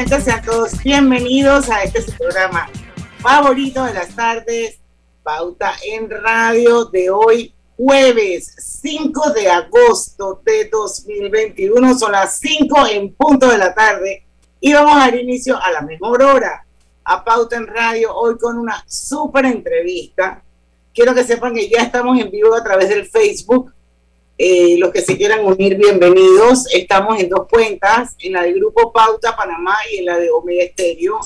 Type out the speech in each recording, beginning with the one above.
Oyentes, sean todos bienvenidos a este programa favorito de las tardes, Pauta en Radio de hoy, jueves 5 de agosto de 2021, son las 5 en punto de la tarde y vamos a dar inicio a la mejor hora a Pauta en Radio hoy con una súper entrevista. Quiero que sepan que ya estamos en vivo a través del Facebook eh, los que se quieran unir, bienvenidos. Estamos en dos cuentas, en la del Grupo Pauta Panamá y en la de Omega Estéreo.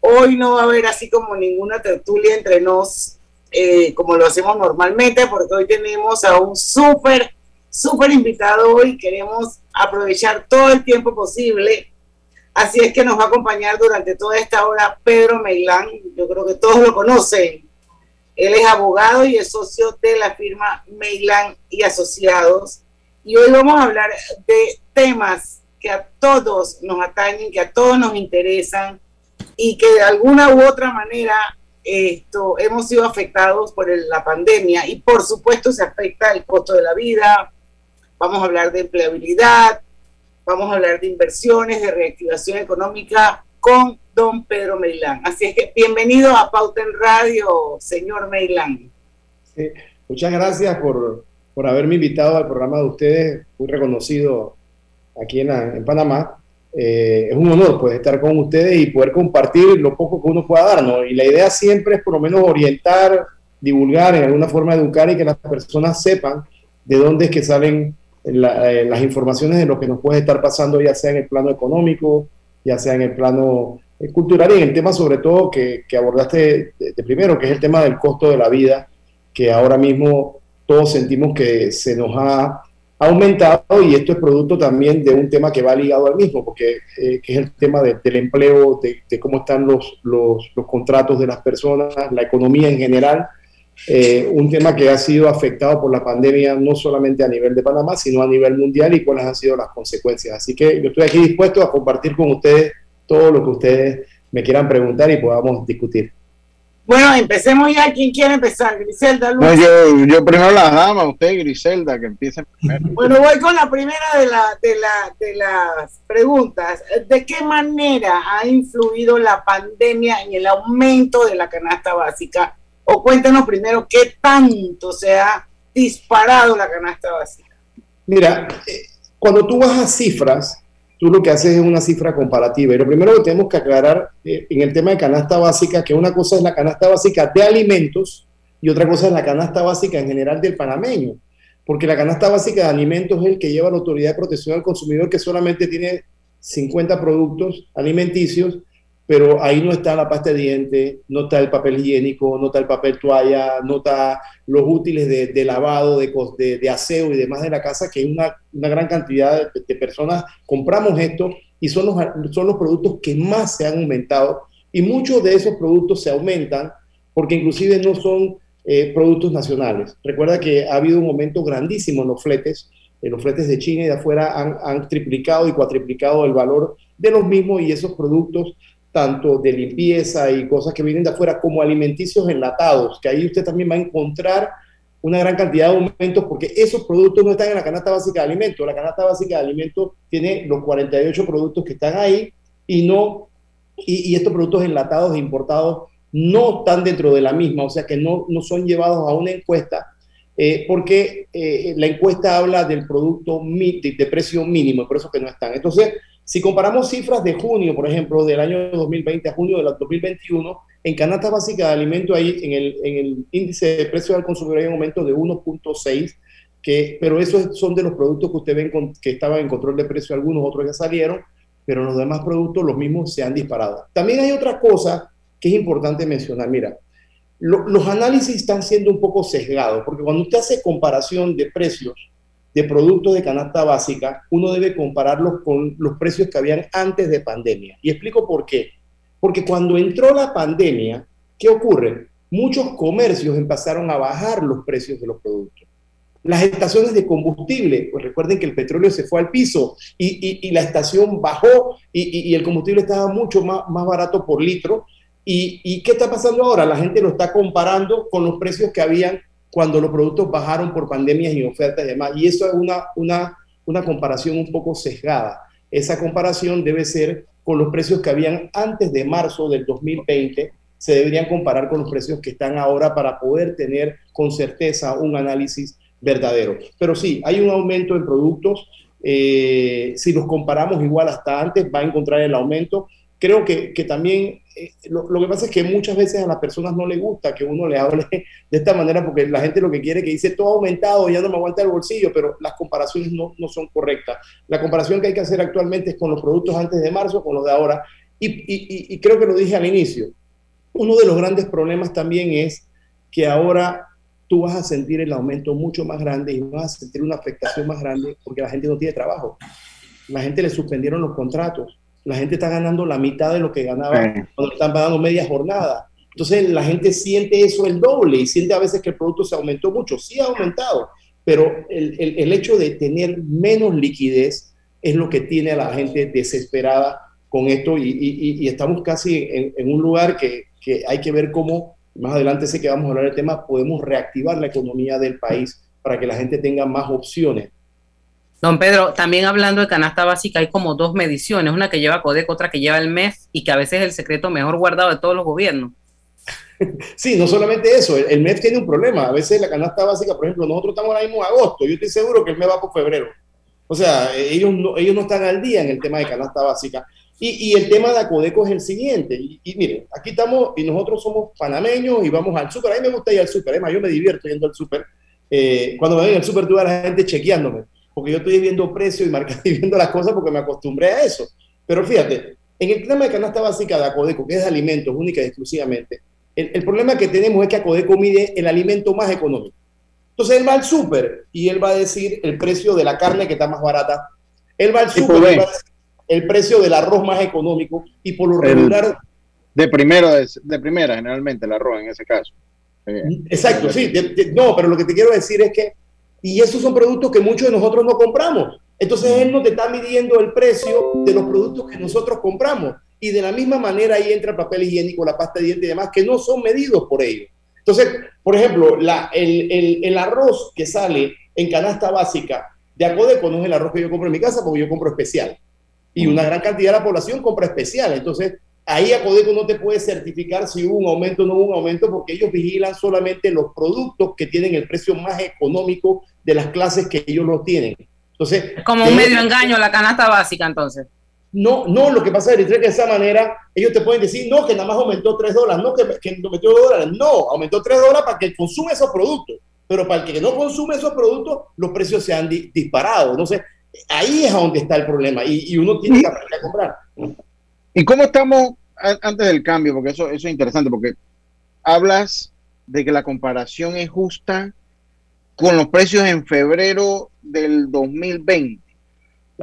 Hoy no va a haber así como ninguna tertulia entre nos, eh, como lo hacemos normalmente, porque hoy tenemos a un súper, súper invitado y queremos aprovechar todo el tiempo posible. Así es que nos va a acompañar durante toda esta hora Pedro Meilán. Yo creo que todos lo conocen él es abogado y es socio de la firma Meilan y Asociados. Y hoy vamos a hablar de temas que a todos nos atañen, que a todos nos interesan y que de alguna u otra manera esto, hemos sido afectados por la pandemia y por supuesto se afecta el costo de la vida. Vamos a hablar de empleabilidad, vamos a hablar de inversiones, de reactivación económica con don Pedro Meilán. Así es que bienvenido a Pauta en Radio, señor Meilán. muchas gracias por, por, haberme invitado al programa de ustedes, muy reconocido aquí en, Panamá. Eh, es un honor pues, estar con ustedes y poder compartir lo poco que uno pueda darnos. Y la idea siempre es por lo menos orientar, divulgar, en alguna forma educar y que las personas sepan de dónde es que salen eh, las informaciones de lo que nos puede estar pasando, ya sea en el plano económico, ya sea en el plano cultural y en el tema sobre todo que, abordaste de, primero, que es el tema del costo de la vida, que ahora mismo todos sentimos que se nos ha aumentado y esto es producto también de un tema que va ligado al mismo, porque eh, que es el tema del empleo, de, cómo están los, los, los, contratos de las personas, la economía en general, eh, un tema que ha sido afectado por la pandemia no solamente a nivel de Panamá, sino a nivel mundial y cuáles han sido las consecuencias. Así que yo estoy aquí dispuesto a compartir con ustedes todo lo que ustedes me quieran preguntar y podamos discutir. Bueno, empecemos ya. ¿Quién quiere empezar? Griselda. No, yo, yo primero la dama, usted, Griselda, que empiece primero. Bueno, voy con la primera de, la, de, la, de las preguntas. ¿De qué manera ha influido la pandemia en el aumento de la canasta básica o cuéntanos primero qué tanto se ha disparado la canasta básica. Mira, eh, cuando tú vas a cifras, tú lo que haces es una cifra comparativa. Y lo primero que tenemos que aclarar eh, en el tema de canasta básica, que una cosa es la canasta básica de alimentos y otra cosa es la canasta básica en general del panameño. Porque la canasta básica de alimentos es el que lleva la Autoridad de Protección al Consumidor, que solamente tiene 50 productos alimenticios pero ahí no está la pasta de dientes, no está el papel higiénico, no está el papel toalla, no está los útiles de, lavado, de, de, aseo y demás de la casa, que una, una gran cantidad de, personas. Compramos esto y son los, son los productos que más se han aumentado. Y muchos de esos productos se aumentan porque inclusive no son eh, productos nacionales. Recuerda que ha habido un aumento grandísimo en los fletes, en los fletes de China y de afuera han, han triplicado y cuatriplicado el valor de los mismos y esos productos tanto de limpieza y cosas que vienen de afuera, como alimenticios enlatados, que ahí usted también va a encontrar una gran cantidad de aumentos porque esos productos no están en la canasta básica de alimentos. La canasta básica de alimentos tiene los 48 productos que están ahí y no y, estos productos enlatados e importados no están dentro de la misma, o sea que no, no son llevados a una encuesta eh, porque eh, la encuesta habla del producto de, de precio mínimo, por eso que no están. Entonces, si comparamos cifras de junio, por ejemplo, del año 2020 a junio del 2021, en canasta básica de alimentos, ahí en el, en el índice de precio al consumidor hay un aumento de 1.6, que, pero esos son de los productos que usted ven que estaban en control de precio, algunos otros ya salieron, pero los demás productos, los mismos, se han disparado. También hay otra cosa que es importante mencionar. Mira, los análisis están siendo un poco sesgados, porque cuando usted hace comparación de precios de productos de canasta básica, uno debe compararlos con los precios que habían antes de pandemia. Y explico por qué. Porque cuando entró la pandemia, ¿qué ocurre? Muchos comercios empezaron a bajar los precios de los productos. Las estaciones de combustible, pues recuerden que el petróleo se fue al piso y, la estación bajó y, el combustible estaba mucho más, más barato por litro. ¿Y qué está pasando ahora? La gente lo está comparando con los precios que habían cuando los productos bajaron por pandemias y ofertas y demás. Y eso es una, una, una comparación un poco sesgada. Esa comparación debe ser con los precios que habían antes de marzo del 2020, se deberían comparar con los precios que están ahora para poder tener con certeza un análisis verdadero. Pero sí, hay un aumento en productos. Eh, si los comparamos igual hasta antes, va a encontrar el aumento. Creo que, que también eh, lo, que pasa es que muchas veces a las personas no les gusta que uno le hable de esta manera porque la gente lo que quiere que dice todo ha aumentado, ya no me aguanta el bolsillo, pero las comparaciones no, no son correctas. La comparación que hay que hacer actualmente es con los productos antes de marzo, con los de ahora. Y, y, y creo que lo dije al inicio. Uno de los grandes problemas también es que ahora tú vas a sentir el aumento mucho más grande y vas a sentir una afectación más grande porque la gente no tiene trabajo. La gente le suspendieron los contratos la gente está ganando la mitad de lo que ganaba cuando están pagando media jornada. Entonces la gente siente eso el doble y siente a veces que el producto se aumentó mucho. Sí ha aumentado, pero el, el, hecho de tener menos liquidez es lo que tiene a la gente desesperada con esto y, y, y estamos casi en, en un lugar que, que, hay que ver cómo, más adelante sé que vamos a hablar del tema, podemos reactivar la economía del país para que la gente tenga más opciones Don Pedro, también hablando de canasta básica, hay como dos mediciones, una que lleva Codeco, otra que lleva el MEF, y que a veces es el secreto mejor guardado de todos los gobiernos. Sí, no solamente eso, el, MEF tiene un problema. A veces la canasta básica, por ejemplo, nosotros estamos ahora mismo en agosto, yo estoy seguro que el MEF va por febrero. O sea, ellos no, ellos no están al día en el tema de canasta básica. Y, el tema de Acodeco es el siguiente. Y, miren, aquí estamos y nosotros somos panameños y vamos al súper. A mí me gusta ir al súper, además yo me divierto yendo al súper. Eh, cuando me ven al súper, tuve a la gente chequeándome porque yo estoy viendo precios y marcando y viendo las cosas porque me acostumbré a eso. Pero fíjate, en el tema de canasta básica de Acodeco, que es de alimentos única y exclusivamente, el, problema que tenemos es que Acodeco mide el alimento más económico. Entonces él va al súper y él va a decir el precio de la carne que está más barata. Él va al súper y va a decir el precio del arroz más económico y por lo regular... de, primero, de, primera, generalmente, el arroz en ese caso. Exacto, sí. no, pero lo que te quiero decir es que y esos son productos que muchos de nosotros no compramos. Entonces él no te está midiendo el precio de los productos que nosotros compramos. Y de la misma manera ahí entra el papel higiénico, la pasta de dientes y demás, que no son medidos por ellos. Entonces, por ejemplo, el, el, arroz que sale en canasta básica de Acodeco no es el arroz que yo compro en mi casa porque yo compro especial. Y una gran cantidad de la población compra especial. Entonces, ahí Acodeco no te puede certificar si hubo un aumento o no hubo un aumento porque ellos vigilan solamente los productos que tienen el precio más económico de las clases que ellos no tienen. Entonces, como un medio engaño la canasta básica entonces. No, no, lo que pasa es que de esa manera ellos te pueden decir, no, que nada más aumentó 3 dólares, no, que, que aumentó 2 dólares, no, aumentó 3 dólares para que consume esos productos, pero para el que no consume esos productos, los precios se han disparado. Entonces, ahí es donde está el problema y, uno tiene que aprender a comprar. ¿Y cómo estamos antes del cambio? Porque eso, eso es interesante, porque hablas de que la comparación es justa con los precios en febrero del 2020.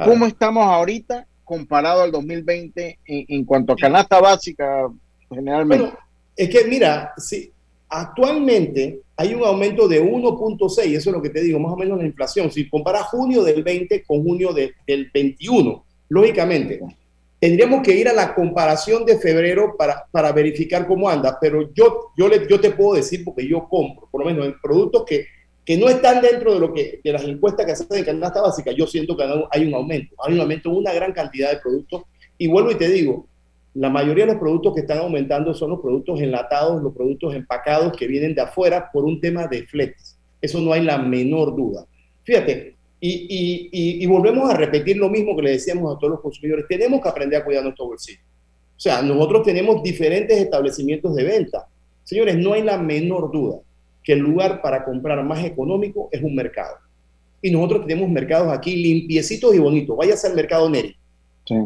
¿Cómo estamos ahorita comparado al 2020 en, cuanto a canasta básica generalmente? es que mira, si actualmente hay un aumento de 1.6, eso es lo que te digo, más o menos la inflación. Si comparas junio del 20 con junio del 21, lógicamente, tendríamos que ir a la comparación de febrero para, para verificar cómo anda, pero yo, yo, le, yo te puedo decir, porque yo compro, por lo menos en productos que que no están dentro de lo que de las encuestas que hacen en canasta básica, yo siento que hay un aumento, hay un aumento en una gran cantidad de productos. Y vuelvo y te digo, la mayoría de los productos que están aumentando son los productos enlatados, los productos empacados que vienen de afuera por un tema de fletes. Eso no hay la menor duda. Fíjate, y, y, y, volvemos a repetir lo mismo que le decíamos a todos los consumidores, tenemos que aprender a cuidar nuestro bolsillo. O sea, nosotros tenemos diferentes establecimientos de venta. Señores, no hay la menor duda que el lugar para comprar más económico es un mercado. y nosotros tenemos mercados aquí limpiecitos y bonitos. Váyase al mercado Neri.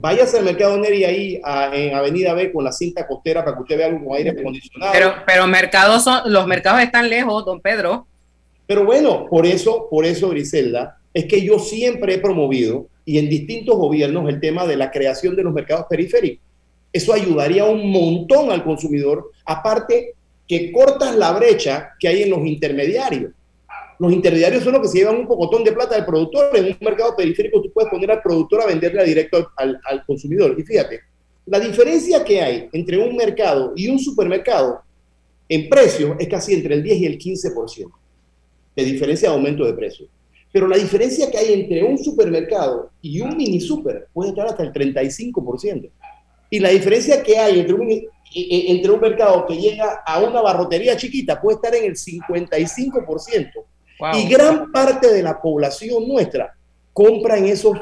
Váyase al mercado Neri ahí en Avenida B con la cinta costera para que usted vea algo con aire acondicionado. Pero, pero mercados son, los mercados están lejos, don Pedro. Pero bueno, por eso, por eso, Griselda, es que yo siempre he promovido y en distintos gobiernos el tema de la creación de los mercados periféricos. Eso ayudaría un montón al consumidor, aparte que cortas la brecha que hay en los intermediarios. Los intermediarios son los que se llevan un pocotón de plata del productor. En un mercado periférico tú puedes poner al productor a venderle directo al, consumidor. Y fíjate, la diferencia que hay entre un mercado y un supermercado en precio es casi entre el 10 y el 15% de diferencia de aumento de precio. Pero la diferencia que hay entre un supermercado y un mini super puede estar hasta el 35%. Y la diferencia que hay entre un, entre un mercado que llega a una barrotería chiquita puede estar en el 55%. Y gran parte de la población nuestra compra en esos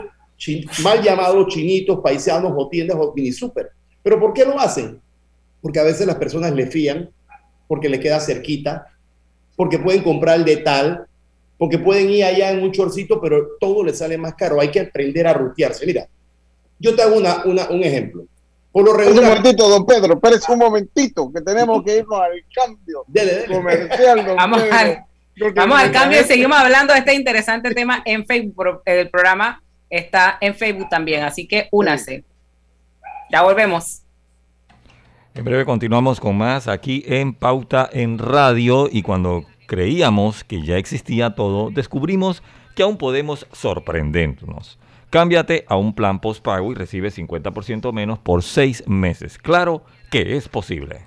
mal llamados chinitos, paisanos o tiendas o mini super. ¿Pero por qué lo hacen? Porque a veces las personas le fían, porque le queda cerquita, porque pueden comprar el de tal, porque pueden ir allá en un chorcito, pero todo le sale más caro. Hay que aprender a rutearse. Mira, yo te hago una, un ejemplo. Por lo regular. Un momentito, don Pedro, espérese un momentito, que tenemos que irnos al cambio comercial, Vamos, al, vamos al cambio y seguimos hablando de este interesante tema en Facebook. El programa está en Facebook también, así que únase. Ya volvemos. En breve continuamos con más aquí en Pauta en Radio y cuando creíamos que ya existía todo, descubrimos que aún podemos sorprendernos. Cámbiate a un plan postpago y recibe 50% menos por 6 meses. Claro que es posible.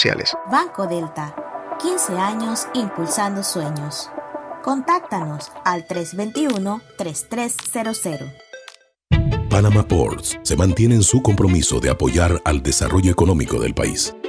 Banco Delta, 15 años impulsando sueños. Contáctanos al 321-3300. Panama Ports se mantiene en su compromiso de apoyar al desarrollo económico del país.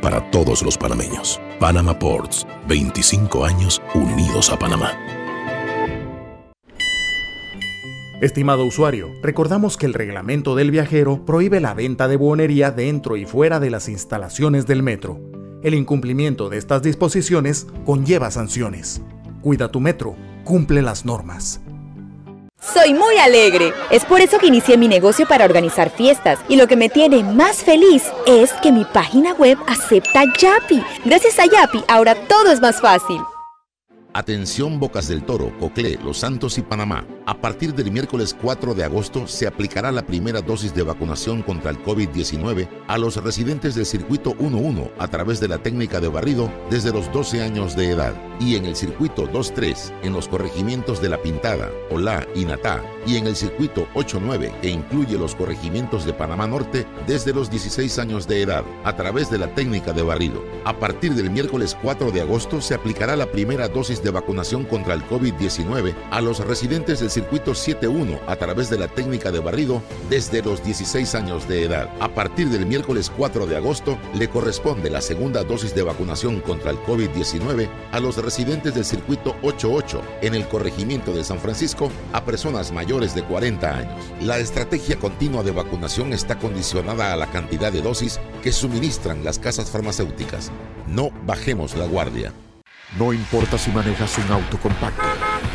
para todos los panameños. Panama Ports, 25 años unidos a Panamá. Estimado usuario, recordamos que el reglamento del viajero prohíbe la venta de buonería dentro y fuera de las instalaciones del metro. El incumplimiento de estas disposiciones conlleva sanciones. Cuida tu metro, cumple las normas. Soy muy alegre. Es por eso que inicié mi negocio para organizar fiestas. Y lo que me tiene más feliz es que mi página web acepta Yapi. Gracias a Yapi, ahora todo es más fácil. Atención Bocas del Toro, Coclé, Los Santos y Panamá. A partir del miércoles 4 de agosto se aplicará la primera dosis de vacunación contra el COVID-19 a los residentes del circuito 11 a través de la técnica de barrido desde los 12 años de edad y en el circuito 23 en los corregimientos de La Pintada, Olá y Natá y en el circuito 89 que incluye los corregimientos de Panamá Norte desde los 16 años de edad a través de la técnica de barrido. A partir del miércoles 4 de agosto se aplicará la primera dosis de vacunación contra el COVID-19 a los residentes del circuito 71 a través de la técnica de barrido desde los 16 años de edad. A partir del miércoles 4 de agosto le corresponde la segunda dosis de vacunación contra el COVID-19 a los residentes del circuito 88 en el corregimiento de San Francisco a personas mayores de 40 años. La estrategia continua de vacunación está condicionada a la cantidad de dosis que suministran las casas farmacéuticas. No bajemos la guardia. No importa si manejas un auto compacto,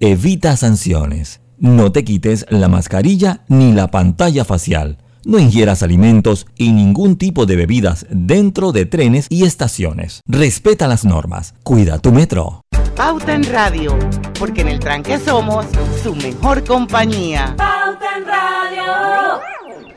evita sanciones. No te quites la mascarilla ni la pantalla facial. No ingieras alimentos y ningún tipo de bebidas dentro de trenes y estaciones. Respeta las normas. Cuida tu metro. Pauta en Radio, porque en el tranque somos su mejor compañía. Pauta en Radio.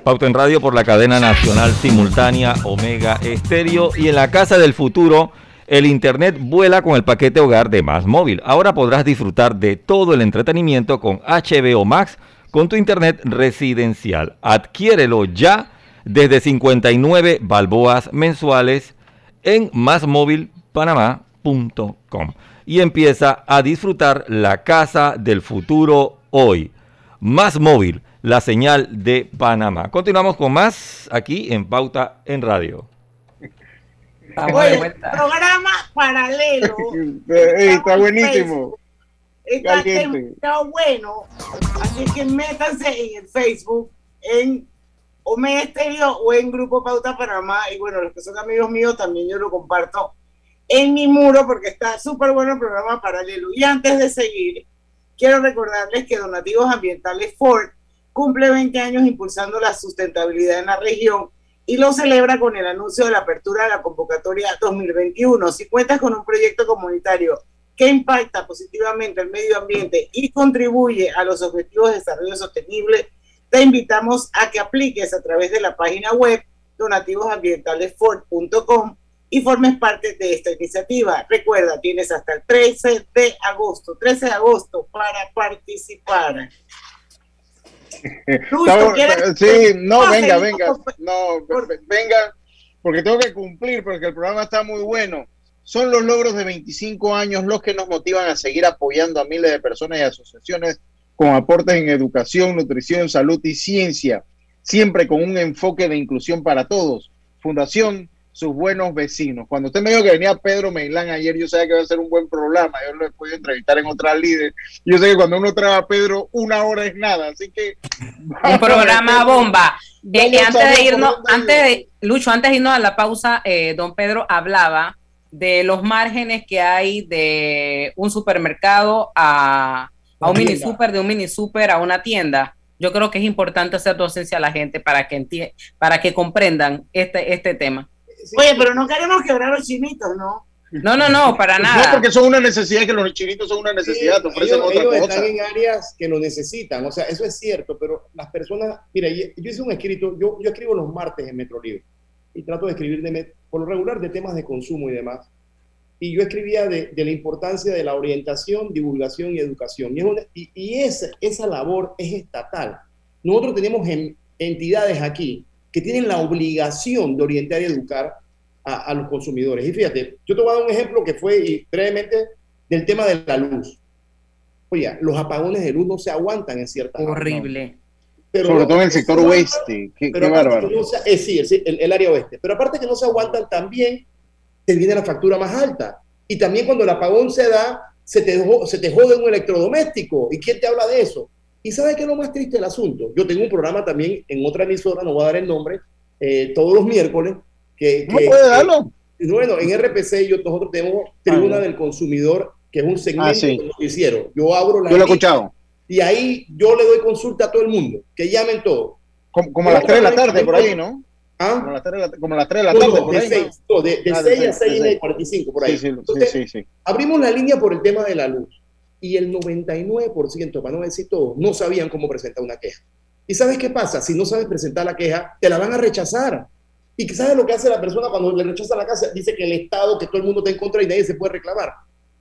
Pauta en Radio por la cadena nacional simultánea Omega Estéreo y en la Casa del Futuro. El Internet vuela con el paquete hogar de Más Móvil. Ahora podrás disfrutar de todo el entretenimiento con HBO Max con tu Internet residencial. Adquiérelo ya desde 59 balboas mensuales en másmóvilpanamá.com y empieza a disfrutar la casa del futuro hoy. Más móvil, la señal de Panamá. Continuamos con más aquí en Pauta en Radio. Oye, programa paralelo. está buenísimo. Está, está, bueno. Así que métanse en el Facebook, en Omega Estéreo o en Grupo Pauta Panamá. Y bueno, los que son amigos míos también yo lo comparto en mi muro porque está súper bueno el programa paralelo. Y antes de seguir, quiero recordarles que Donativos Ambientales Ford cumple 20 años impulsando la sustentabilidad en la región y lo celebra con el anuncio de la apertura de la convocatoria 2021. Si cuentas con un proyecto comunitario que impacta positivamente el medio ambiente y contribuye a los objetivos de desarrollo sostenible, te invitamos a que apliques a través de la página web donativosambientalesford.com y formes parte de esta iniciativa. Recuerda, tienes hasta el 13 de agosto, 13 de agosto para participar. Sí, no, venga, venga, no, venga, porque tengo que cumplir, porque el programa está muy bueno. Son los logros de 25 años los que nos motivan a seguir apoyando a miles de personas y asociaciones con aportes en educación, nutrición, salud y ciencia, siempre con un enfoque de inclusión para todos. Fundación sus buenos vecinos. Cuando usted me dijo que venía Pedro Meilán ayer, yo sabía que iba a ser un buen programa. Yo lo he podido entrevistar en otras líderes. Yo sé que cuando uno trae a Pedro, una hora es nada. Así que. Un programa bomba. Eh, antes de irnos, antes de, Lucho, antes de irnos a la pausa, eh, don Pedro hablaba de los márgenes que hay de un supermercado a, a un mini super, de un mini super a una tienda. Yo creo que es importante hacer docencia a la gente para que, para que comprendan este, este tema. Oye, pero no queremos quebrar los chinitos, ¿no? No, no, no, para nada. No, porque son una necesidad, que los chinitos son una necesidad, sí, ellos, ellos están en áreas que lo necesitan, o sea, eso es cierto, pero las personas, mira, yo hice un escrito, yo, yo escribo los martes en Metro Libre y trato de escribir de, por lo regular de temas de consumo y demás. Y yo escribía de, de la importancia de la orientación, divulgación y educación. Y, una, y, y esa, esa labor es estatal. Nosotros tenemos en, entidades aquí que tienen la obligación de orientar y educar a, a, los consumidores. Y fíjate, yo te voy a dar un ejemplo que fue y brevemente del tema de la luz. Oye, los apagones de luz no se aguantan en ciertas Horrible. Pero, Sobre todo en el sector oeste. Qué, qué bárbaro. No se, eh, sí, el, el, área oeste. Pero aparte que no se aguantan, también te viene la factura más alta. Y también cuando el apagón se da, se te, se te jode un electrodoméstico. ¿Y quién te habla de eso? ¿Y sabe qué es lo más triste del asunto? Yo tengo un programa también en otra emisora, no voy a dar el nombre, eh, todos los miércoles. Que, ¿No que, puede darlo? Que, bueno, en RPC yo, nosotros tenemos Tribuna ah, del Consumidor, que es un segmento ah, sí. que hicieron. Yo abro la. Yo lo he escuchado. Y ahí yo le doy consulta a todo el mundo, que llamen todos. Como, como a las 3 de la tarde, por ahí, ¿no? ¿Ah? Como, a las 3 de la, como a las 3 de la tarde, no, por de ahí. 6, no, de, de ah, 6 a 6 y 45, por ahí. Sí, sí, Entonces, sí, sí, abrimos la línea por el tema de la luz y el 99%, para no decir todo, no sabían cómo presentar una queja. ¿Y sabes qué pasa? Si no sabes presentar la queja, te la van a rechazar. ¿Y sabes lo que hace la persona cuando le rechaza la casa? Dice que el Estado, que todo el mundo está en contra y nadie se puede reclamar.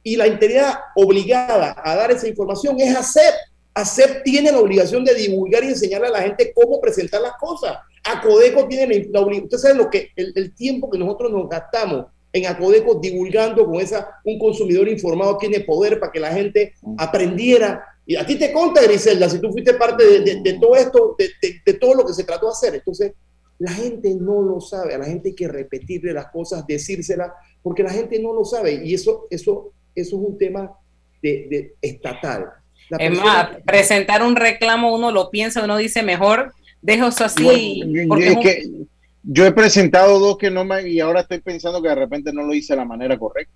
Y la entidad obligada a dar esa información es ACEP. ACEP tiene la obligación de divulgar y enseñarle a la gente cómo presentar las cosas. ACODECO tiene la obligación. Usted sabe lo que, el, el tiempo que nosotros nos gastamos en Acodeco divulgando con esa, un consumidor informado tiene poder para que la gente aprendiera. Y a ti te conta, Griselda, si tú fuiste parte de, de, de todo esto, de, de, todo lo que se trató de hacer. Entonces, La gente no lo sabe, a la gente hay que repetirle las cosas, decírselas, porque la gente no lo sabe y eso, eso, eso es un tema de, de estatal. La Es más, presentar un reclamo, uno lo piensa, uno dice mejor, dejo eso así. Bueno, porque es es un- que yo he presentado dos que no me, y ahora estoy pensando que de repente no lo hice de la manera correcta.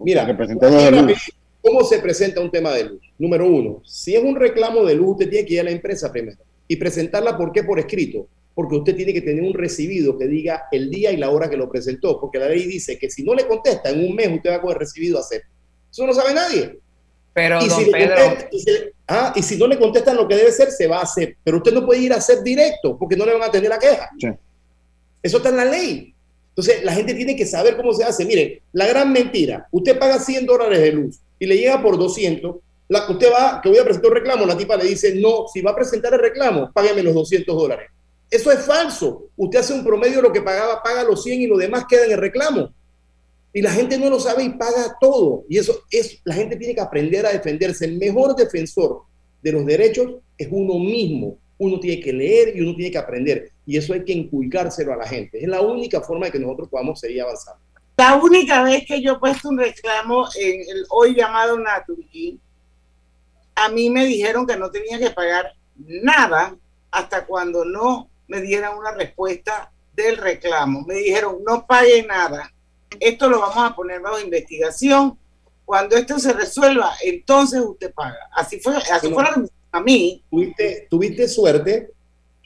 Mira, que presenté dos de luz. ¿cómo se presenta un tema de luz? Número uno, si es un reclamo de luz, usted tiene que ir a la empresa primero y presentarla, ¿por qué? Por escrito. Porque usted tiene que tener un recibido que diga el día y la hora que lo presentó, porque la ley dice que si no le contesta en un mes, usted va con el recibido a hacer. Eso no sabe nadie. Pero, y, don si le Pedro, contesta- y si le- ah, y si no le contestan lo que debe ser, se va a hacer. Pero usted no puede ir a hacer directo, porque no le van a atender la queja. Eso está en la ley. Entonces, la gente tiene que saber cómo se hace. Mire, la gran mentira, usted paga 100 dólares de luz y le llega por 200, la, usted va, que voy a presentar un reclamo, la tipa le dice, no, si va a presentar el reclamo, págueme los 200 dólares. Eso es falso. Usted hace un promedio de lo que pagaba, paga los 100 y lo demás queda en el reclamo. Y la gente no lo sabe y paga todo. Y eso es, la gente tiene que aprender a defenderse. El mejor defensor de los derechos es uno mismo. Uno tiene que leer y uno tiene que aprender. Y eso hay que inculcárselo a la gente. Es la única forma de que nosotros podamos seguir avanzando. La única vez que yo he puesto un reclamo en el hoy llamado Naturgy, a mí me dijeron que no tenía que pagar nada hasta cuando no me dieran una respuesta del reclamo. Me dijeron, no pague nada. Esto lo vamos a poner bajo investigación. Cuando esto se resuelva, entonces usted paga. Así fue, así Bueno, fue a mí. Tuviste, tuviste suerte,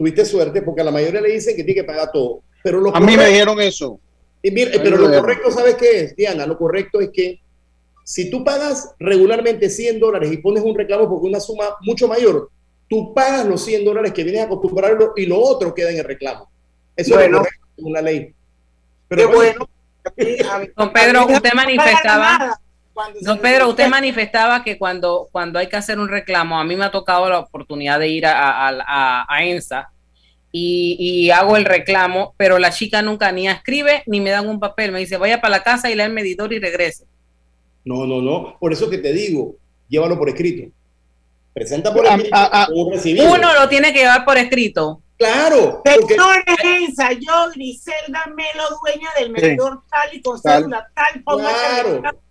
tuviste suerte, porque a la mayoría le dicen que tiene que pagar todo. Pero lo A mí me dijeron eso. Y mira, pero lo correcto, ¿sabes qué es, Diana? Lo correcto es que si tú pagas regularmente 100 dólares y pones un reclamo porque una suma mucho mayor, tú pagas los 100 dólares que vienes a acostumbrarlo y lo otro queda en el reclamo. Eso es Bueno. lo correcto según la ley. Pero Qué bueno. Don Pedro, usted manifestaba, don Pedro, usted manifestaba que cuando, cuando hay que hacer un reclamo, a mí me ha tocado la oportunidad de ir a, a, a- a ENSA y, y hago el reclamo, pero la chica nunca ni escribe ni me dan un papel, me dice vaya para la casa y lea el medidor y regrese. No, no, no. Por eso que te digo, llévalo por escrito. Presenta por escrito a- a- un recibido. Uno lo tiene que llevar por escrito. Claro. porque- Ensa, yo, Griselda Melo, dueña del medidor tal y con Tal. cédula tal, pongo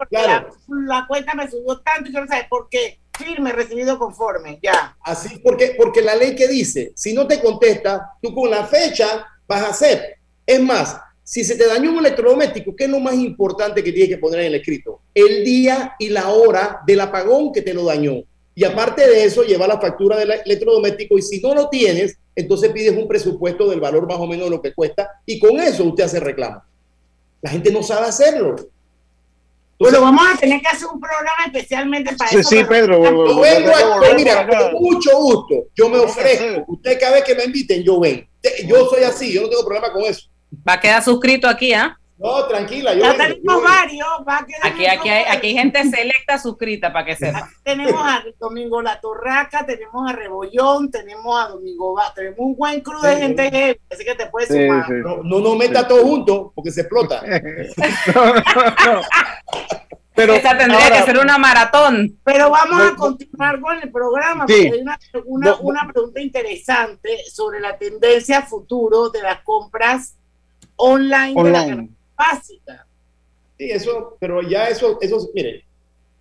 Claro. La, la cuenta me subió tanto y quiero saber por qué. Firme, recibido conforme, ya. Así, porque, porque la ley que dice, si no te contesta, tú con la fecha vas a hacer. Es más, si se te dañó un electrodoméstico, ¿qué es lo más importante que tienes que poner en el escrito? El día y la hora del apagón que te lo dañó. Y aparte de eso, lleva la factura del electrodoméstico y si no lo tienes, entonces pides un presupuesto del valor más o menos de lo que cuesta y con eso usted hace reclamo. La gente no sabe hacerlo. Bueno, vamos a tener que hacer un programa especialmente para Sí, eso. sí, Pedro. Yo vengo a- mira, con mucho gusto, yo me ofrezco. Usted cada vez que me inviten, yo ven. Yo soy así, yo no tengo problema con eso. Va a quedar suscrito aquí, ¿ah? No, tranquila, yo Ya vengo, tenemos varios, va a quedar Aquí, aquí, hay, aquí hay gente selecta suscrita para que sepa. Tenemos a Domingo La Torraca, tenemos a Rebollón, tenemos a Domingo Va, tenemos un buen crew de Sí, gente heavy, así que te puedes Sí, sumar. sí. No, no nos meta todo junto porque se explota. No, no, no. Pero Esa tendría ahora- que ser una maratón. Pero vamos a continuar con el programa, Sí. porque hay una, una, No, no. una pregunta interesante sobre la tendencia futuro de las compras online, de la básica. Sí, eso, pero ya eso, eso, mire,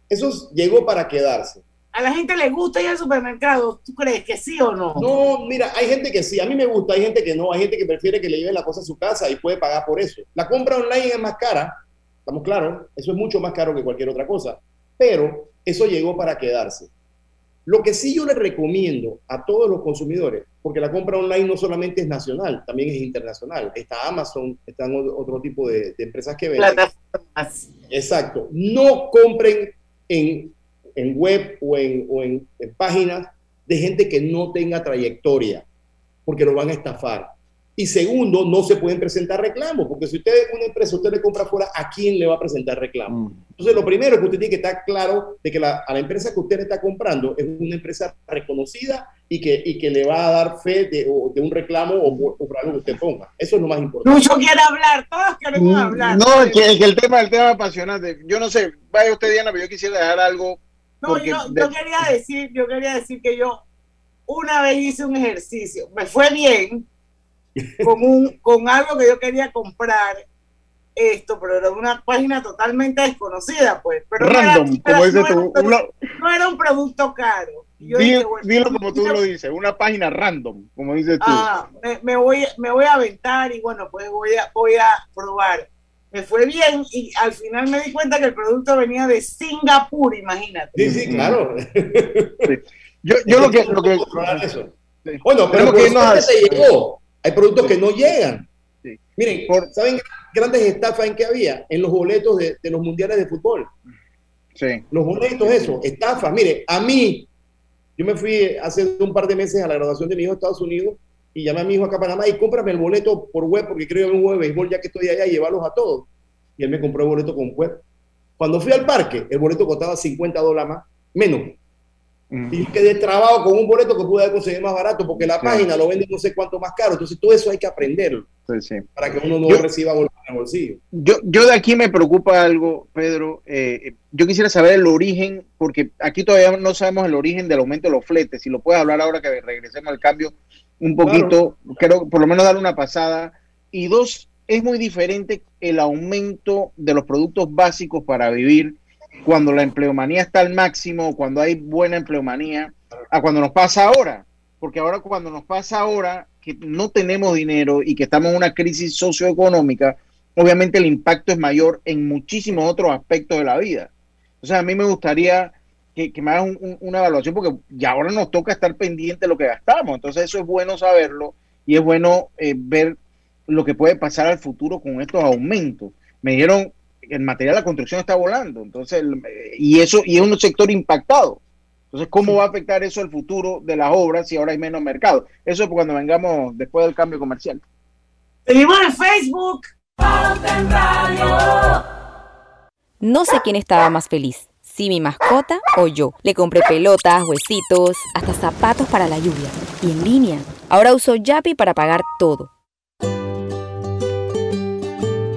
eso llegó para quedarse. A la gente le gusta ir al supermercado, ¿tú crees que sí o no? No, mira, hay gente que sí, a mí me gusta, hay gente que no, hay gente que prefiere que le lleven la cosa a su casa y puede pagar por eso. La compra online es más cara, estamos claros, eso es mucho más caro que cualquier otra cosa, pero eso llegó para quedarse. Lo que sí yo le recomiendo a todos los consumidores, porque la compra online no solamente es nacional, también es internacional. Está Amazon, están otro tipo de, de empresas que venden. Plataformas. Exacto. No compren en, en web o, en, o en- en páginas de gente que no tenga trayectoria, porque lo van a estafar. Y segundo, no se pueden presentar reclamos, porque si usted es una empresa, usted le compra fuera, ¿a quién le va a presentar reclamo? Entonces, lo primero es que usted tiene que estar claro de que la- a la empresa que usted le está comprando es una empresa reconocida y que, y que le va a dar fe de, o- de un reclamo o o por algo que usted ponga. Eso es lo más importante. Lucho quiere hablar, todos queremos hablar. Mm, No, es que, que el tema, el tema es apasionante. Yo no sé, vaya usted, Diana, pero yo quisiera dejar algo. No, yo, yo quería decir, yo quería decir que yo una vez hice un ejercicio, me fue bien, con, un, con algo que yo quería comprar esto, pero era una página totalmente desconocida, pues. Pero Random, como dices tú. No era un producto caro. dilo, como tú lo dices, una página random, como dices tú. Ah, me, voy, me voy a aventar y bueno, pues voy a, voy a probar. Me fue bien y al final me di cuenta que el producto venía de Singapur, imagínate. Sí, sí, claro. Yo, yo lo que... Lo que Bueno, pero lo que se llegó. Hay productos que no llegan. Miren, ¿saben grandes estafas en que había? En los boletos de, los mundiales de fútbol. Sí. Los boletos, eso, estafas. Mire, a mí, yo me fui hace un par de meses a la graduación de mi hijo a Estados Unidos y llamé a mi hijo acá a Panamá y cómprame el boleto por web porque creo que un juego de béisbol ya que estoy allá y llevarlos a todos. Y él me compró el boleto con web. Cuando fui al parque, el boleto costaba 50 dólares más, menos. Y quedé trabado con un boleto que pude haber conseguido más barato porque la página lo vende no sé cuánto más caro. Entonces todo eso hay que aprenderlo para que uno no reciba en el bolsillo. Yo, yo de aquí me preocupa algo, Pedro. Eh, yo quisiera saber el origen, porque aquí todavía no sabemos el origen del aumento de los fletes. Si lo puedes hablar ahora que regresemos al cambio un poquito, creo por lo menos darle una pasada. Y dos, es muy diferente el aumento de los productos básicos para vivir cuando la empleomanía está al máximo, cuando hay buena empleomanía, a cuando nos pasa ahora. Porque ahora cuando nos pasa ahora que no tenemos dinero y que estamos en una crisis socioeconómica, obviamente el impacto es mayor en muchísimos otros aspectos de la vida. Sea, a mí me gustaría que, me hagan una evaluación porque ya ahora nos toca estar pendiente de lo que gastamos. Entonces eso es bueno saberlo y es bueno eh, ver lo que puede pasar al futuro con estos aumentos. Me dijeron el material de la construcción está volando, entonces, y eso, y es un sector impactado. Entonces, ¿cómo va a afectar eso al futuro de las obras si ahora hay menos mercado? Eso es cuando vengamos después del cambio comercial. Seguimos en Facebook. No sé quién estaba más feliz, si mi mascota o yo. Le compré pelotas, huesitos, hasta zapatos para la lluvia. Y en línea. Ahora uso Yapi para pagar todo.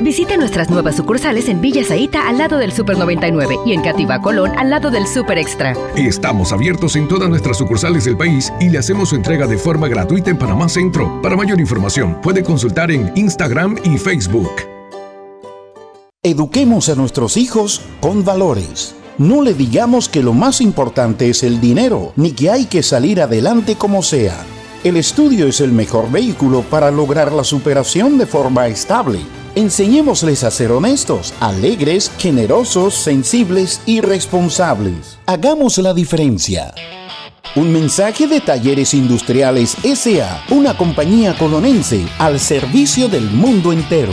Visite nuestras nuevas sucursales en Villa Zaita al lado del Super 99 y en Cativa Colón al lado del Super Extra. Estamos abiertos en todas nuestras sucursales del país y le hacemos su entrega de forma gratuita en Panamá Centro. Para mayor información, puede consultar en Instagram y Facebook. Eduquemos a nuestros hijos con valores. No le digamos que lo más importante es el dinero, ni que hay que salir adelante como sea. El estudio es el mejor vehículo para lograr la superación de forma estable. Enseñémosles a ser honestos, alegres, generosos, sensibles y responsables. Hagamos la diferencia. Un mensaje de Talleres Industriales SA, una compañía colonense al servicio del mundo entero.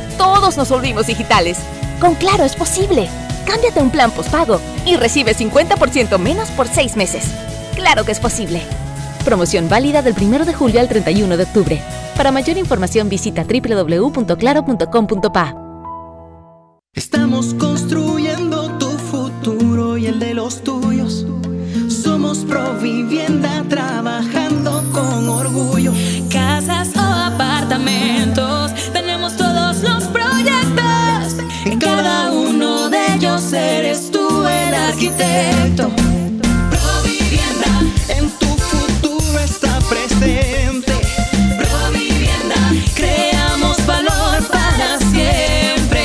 todos nos volvimos digitales. Con Claro es posible. Cámbiate un plan postpago y recibe 50% menos por seis meses. Claro que es posible. Promoción válida del 1 de julio al 31 de octubre. Para mayor información visita www.claro.com.pa. Estamos construyendo tu futuro y el de los tuyos. Somos Provivienda Provivienda, en tu futuro está presente. Provivienda, creamos valor para siempre.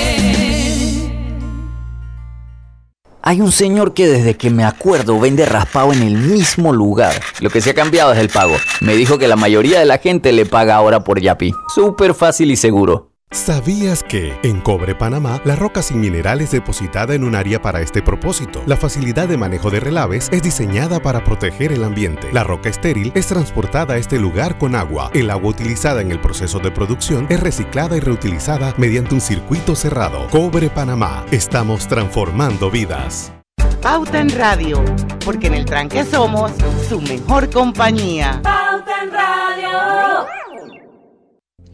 Hay un señor que desde que me acuerdo vende raspado en el mismo lugar. Lo que se ha cambiado es el pago. Me dijo que la mayoría de la gente le paga ahora por Yapi. Súper fácil y seguro. ¿Sabías que en Cobre Panamá la roca sin mineral es depositada en un área para este propósito? La facilidad de manejo de relaves es diseñada para proteger el ambiente. La roca estéril es transportada a este lugar con agua. El agua utilizada en el proceso de producción es reciclada y reutilizada mediante un circuito cerrado. Cobre Panamá. Estamos transformando vidas. Pauta en Radio, porque en el tranque somos su mejor compañía. Pauta en Radio.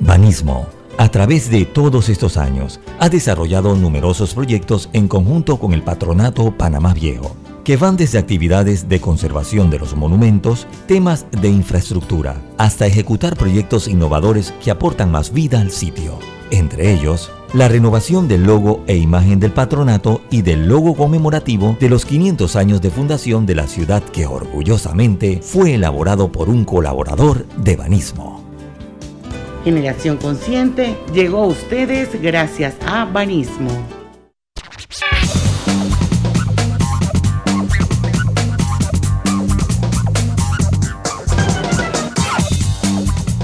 Banismo, a través de todos estos años, ha desarrollado numerosos proyectos en conjunto con el Patronato Panamá Viejo, que van desde actividades de conservación de los monumentos, temas de infraestructura, hasta ejecutar proyectos innovadores que aportan más vida al sitio. Entre ellos, la renovación del logo e imagen del patronato y del logo conmemorativo de los 500 años de fundación de la ciudad que orgullosamente fue elaborado por un colaborador de Banismo. Generación Consciente llegó a ustedes gracias a Banismo.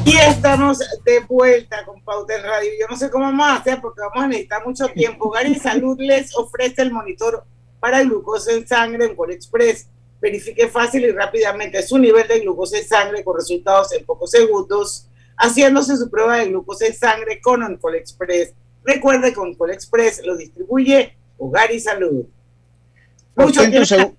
Y estamos de vuelta con Pauta en Radio. Yo no sé cómo vamos a hacer porque vamos a necesitar mucho tiempo. Gary Salud les ofrece el monitor para glucosa en sangre en Colexpress. Verifique fácil y rápidamente su nivel de glucosa en sangre con resultados en pocos segundos haciéndose su prueba de glucosa en sangre con Oncol Express. Recuerde que Oncol Express lo distribuye Hogar y Salud. Obtén tu, seguro,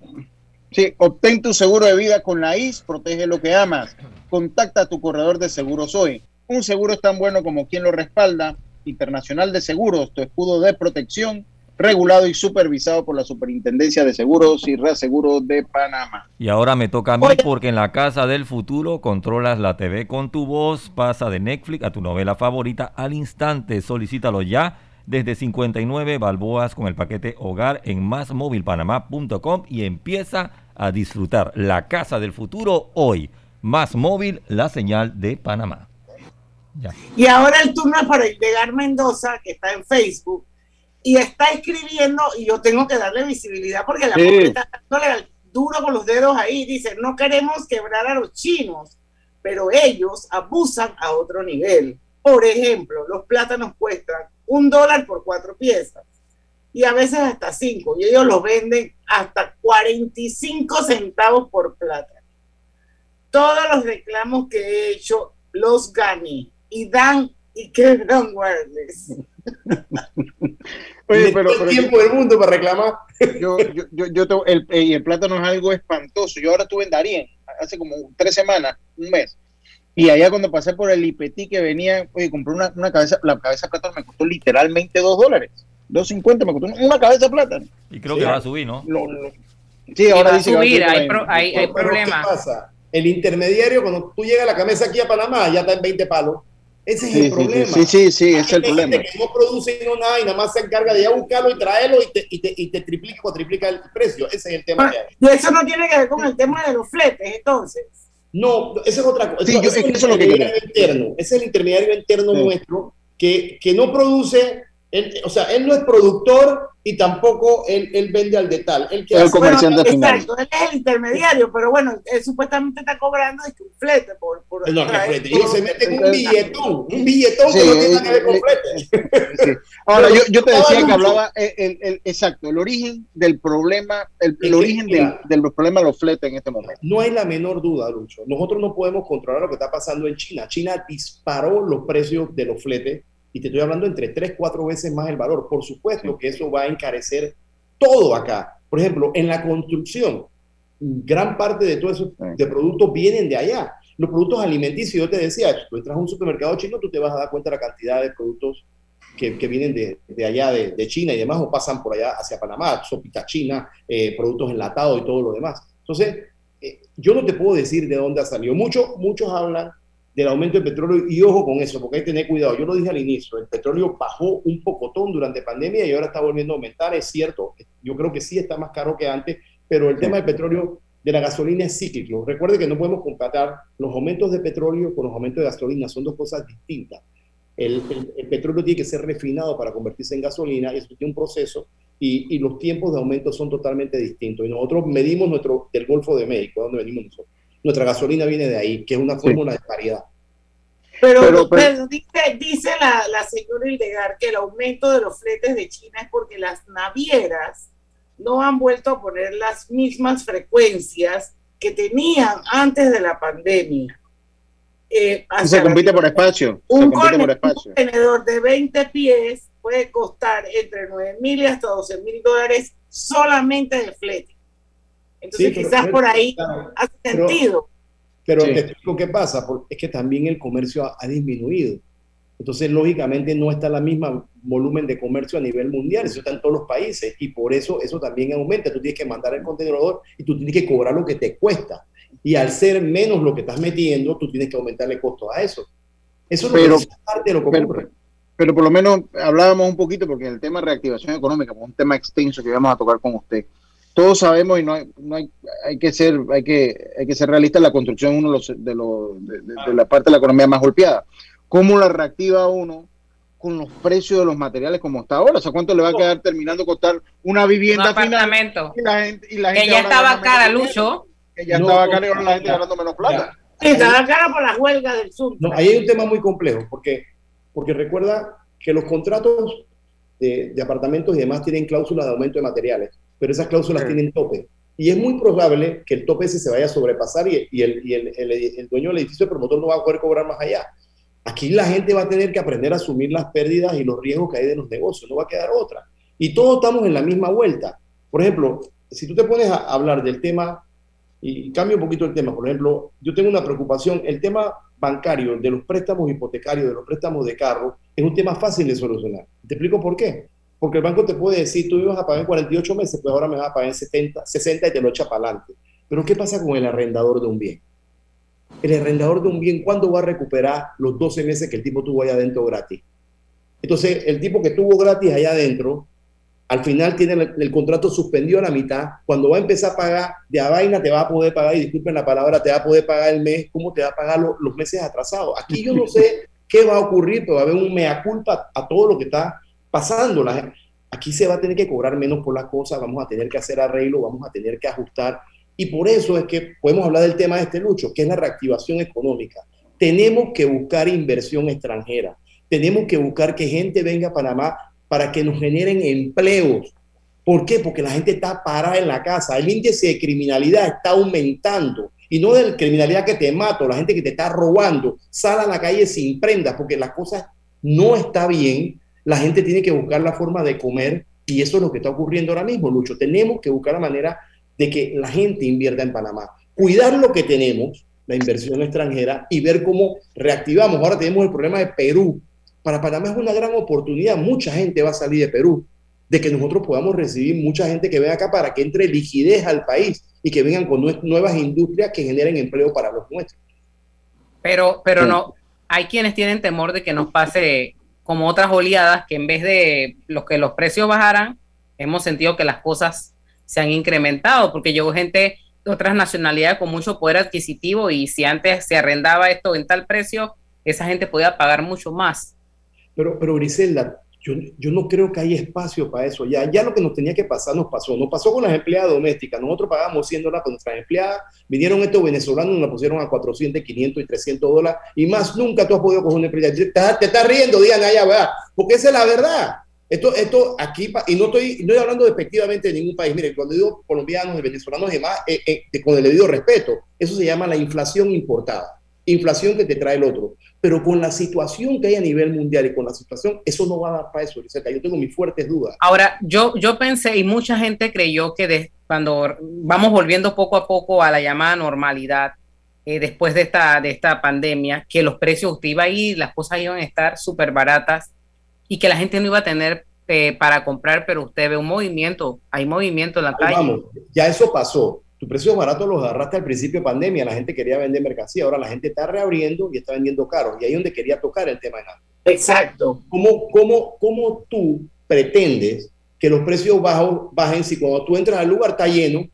sí, obtén tu seguro de vida con la IS, protege lo que amas. Contacta a tu corredor de seguros hoy. Un seguro es tan bueno como quien lo respalda. Internacional de Seguros, tu escudo de protección regulado y supervisado por la Superintendencia de Seguros y Reaseguros de Panamá. Y ahora me toca a mí porque en la casa del futuro controlas la TV con tu voz, pasa de Netflix a tu novela favorita al instante. Solicítalo ya desde 59 balboas con el paquete hogar en másmóvilpanamá.com y empieza a disfrutar la casa del futuro hoy. Más móvil, la señal de Panamá. Ya. Y ahora el turno es para Edgar Mendoza, que está en Facebook y está escribiendo y yo tengo que darle visibilidad porque la sí. está dándole duro con los dedos ahí. Dice, no queremos quebrar a los chinos, pero ellos abusan a otro nivel. Por ejemplo, los plátanos cuestan un dólar por cuatro piezas y a veces hasta cinco y ellos los venden hasta 45 centavos por plátano. Todos los reclamos que he hecho los gané y dan y quedan guardes. Oye, pero, pero tiempo del mundo para reclamar. Yo, yo, yo, yo tengo, el, el plátano es algo espantoso. Yo ahora estuve en Darien hace como tres semanas, un mes. Y allá cuando pasé por el IPT que venía, oye, compré una, una cabeza, la cabeza de plátano me costó literalmente dos dólares. Dos cincuenta me costó una cabeza de plátano. Y creo sí, que va a subir, ¿no? Lo, lo, sí, ahora va dice subir, que va a hay, pro, hay, hay problemas. ¿Qué pasa? El intermediario, cuando tú llegas a la cabeza aquí a Panamá, ya está en 20 palos. Ese es sí, el problema. Sí, sí, sí, ese es el problema. que no produce no nada y nada más se encarga de ya buscarlo y traerlo y te, y te, y te triplica o triplica el precio. Ese es el tema. Ah, y eso no tiene que ver con el tema de los fletes, entonces. No, esa es otra cosa. Sí, yo, ese es es, eso el es lo que intermediario interno. Ese es el intermediario interno Sí. nuestro que, que no produce, él, o sea, él no es productor y tampoco él, él vende al detal. Él que El comerciante Bueno, final. exacto, él es el intermediario, pero bueno, él supuestamente está cobrando un flete por, por No, flete. Ellos se meten un billetón, un billetón Sí, que no tiene nada que ver con eh, flete. Ahora, Pero yo, yo te decía que hablaba el, el- el- exacto, el origen del problema, el, el Es que, origen del, del problema de los fletes en este momento. No hay la menor duda, Lucho. Nosotros no podemos controlar lo que está pasando en China. China disparó los precios de los fletes y te estoy hablando entre 3, 4 veces más el valor. Por supuesto que eso va a encarecer todo acá. Por ejemplo, en la construcción, gran parte de todos esos de productos vienen de allá. Los productos alimenticios, yo te decía, tú entras a un supermercado chino, tú te vas a dar cuenta de la cantidad de productos que, que vienen de, de allá, de, de China y demás, o pasan por allá hacia Panamá, sopita china, eh, productos enlatados y todo lo demás. Entonces, eh, yo no te puedo decir de dónde ha salido. Muchos, muchos hablan del aumento del petróleo y ojo con eso, porque hay que tener cuidado. Yo lo dije al inicio, el petróleo bajó un pocotón durante pandemia y ahora está volviendo a aumentar, es cierto, yo creo que sí está más caro que antes, pero el tema del petróleo, de la gasolina es cíclico. Recuerde que no podemos comparar los aumentos de petróleo con los aumentos de gasolina, son dos cosas distintas. El, el- el petróleo tiene que ser refinado para convertirse en gasolina, y eso tiene un proceso, y, y los tiempos de aumento son totalmente distintos. Y nosotros medimos nuestro, del Golfo de México, ¿de ¿dónde venimos nosotros? Nuestra gasolina viene de ahí, que es una fórmula de paridad. Pero, Pero- pero- pero dice, dice la, la señora Hildegar que el aumento de los fletes de China es porque las navieras no han vuelto a poner las mismas frecuencias que tenían antes de la pandemia. Eh, se compite por espacio. Se un, compite por conte- espacio. un contenedor de 20 pies puede costar entre 9 mil y hasta 12 mil dólares solamente de flete. Entonces Sí, pero- quizás pero- por ahí claro, hace pero- sentido. Pero Sí. te explico qué pasa, porque es que también el comercio ha, ha disminuido. Entonces, lógicamente, no está la misma volumen de comercio a nivel mundial, eso está en todos los países, y por eso eso también aumenta. Tú tienes que mandar el contenedor y tú tienes que cobrar lo que te cuesta. Y al ser menos lo que estás metiendo, tú tienes que aumentarle costos a eso. Eso es lo Pero- que es parte de lo que pero- ocurre. Pero por lo menos hablábamos un poquito, porque el tema de reactivación económica, es un tema extenso que vamos a tocar con usted. Todos sabemos y no hay, no hay, hay que ser, hay que, hay que ser realista, la construcción es uno de, los, de, los- de- de- de la parte de la economía más golpeada. ¿Cómo la reactiva uno con los precios de los materiales como está ahora? O sea, ¿cuánto le va a quedar terminando costar una Un vivienda final? apartamento. Y la gente, y la Que gente ya ahora estaba cara, Lucho. Que ya No, estaba no, cara y ahora la gente ya. ganando menos plata. Sí, está cara por las huelgas del sur. No, ahí hay un tema muy complejo, porque, porque recuerda que los contratos de, de apartamentos y demás tienen cláusulas de aumento de materiales, pero esas cláusulas Sí. tienen tope. Y es muy probable que el tope ese se vaya a sobrepasar y, y el, y el- el- el dueño del edificio, el promotor, no va a poder cobrar más allá. Aquí la gente va a tener que aprender a asumir las pérdidas y los riesgos que hay de los negocios, no va a quedar otra. Y todos estamos en la misma vuelta. Por ejemplo, si tú te pones a hablar del tema, y cambio un poquito el tema, por ejemplo, yo tengo una preocupación, el tema bancario, de los préstamos hipotecarios, de los préstamos de carro, es un tema fácil de solucionar. Te explico por qué. Porque el banco te puede decir, tú ibas a pagar en 48 meses, pues ahora me vas a pagar en 70, 60 y te lo echa para adelante. Pero ¿qué pasa con el arrendador de un bien? El arrendador de un bien, ¿cuándo va a recuperar los 12 meses que el tipo tuvo allá adentro gratis? Entonces, el tipo que tuvo gratis allá adentro, al final tiene el, el contrato suspendido a la mitad. Cuando va a empezar a pagar, de a vaina te va a poder pagar, y disculpen la palabra, te va a poder pagar el mes, ¿cómo te va a pagar lo- los meses atrasados? Aquí yo no sé qué va a ocurrir, pero va a haber un mea culpa a todo lo que está pasando. La gen- aquí se va a tener que cobrar menos por las cosas, vamos a tener que hacer arreglo, vamos a tener que ajustar. Y por eso es que podemos hablar del tema de este lucho, que es la reactivación económica. Tenemos que buscar inversión extranjera. Tenemos que buscar que gente venga a Panamá para que nos generen empleos. ¿Por qué? Porque la gente está parada en la casa. El índice de criminalidad está aumentando. Y no de criminalidad que te mato, la gente que te está robando, sale a la calle sin prendas, porque las cosas no está bien. La gente tiene que buscar la forma de comer y eso es lo que está ocurriendo ahora mismo, Lucho. Tenemos que buscar la manera de que la gente invierta en Panamá. Cuidar lo que tenemos, la inversión extranjera, y ver cómo reactivamos. Ahora tenemos el problema de Perú. Para Panamá es una gran oportunidad. Mucha gente va a salir de Perú, de que nosotros podamos recibir mucha gente que venga acá para que entre liquidez al país y que vengan con nue- nuevas industrias que generen empleo para los nuestros. Pero, pero no, hay quienes tienen temor de que nos pase como otras oleadas, que en vez de los que los precios bajaran, hemos sentido que las cosas se han incrementado, porque llegó gente de otras nacionalidades con mucho poder adquisitivo y si antes se arrendaba esto en tal precio, esa gente podía pagar mucho más. Pero, pero Griselda, yo, yo no creo que haya espacio para eso. Ya, ya lo que nos tenía que pasar nos pasó. Nos pasó con las empleadas domésticas. Nosotros pagamos 100 dólares por nuestras empleadas. Vinieron estos venezolanos y nos pusieron a 400, 500 y 300 dólares. Y más nunca tú has podido coger una empresa. Te, estás riendo, Diana, allá, ¿verdad? Porque esa es la verdad. Esto, esto aquí, y no estoy, no estoy hablando despectivamente de ningún país. Mire, cuando digo colombianos, venezolanos y demás, eh, eh, con el debido respeto, eso se llama la inflación importada. Inflación que te trae el otro. Pero con la situación que hay a nivel mundial y con la situación, eso no va a dar para eso, Griselda. Yo tengo mis fuertes dudas. Ahora, yo, yo pensé y mucha gente creyó que de- cuando vamos volviendo poco a poco a la llamada normalidad, eh, después de esta, de esta pandemia, que los precios usted iba a ir, las cosas iban a estar súper baratas y que la gente no iba a tener eh, para comprar, pero usted ve un movimiento, hay movimiento en la Ahí calle. vamos, ya eso pasó. Tus precios baratos los agarraste al principio de pandemia, la gente quería vender mercancía, ahora la gente está reabriendo y está vendiendo caro. Y ahí es donde quería tocar el tema de nada. Exacto. ¿Cómo, cómo, cómo tú pretendes que los precios bajos, bajen si cuando tú entras al lugar está lleno?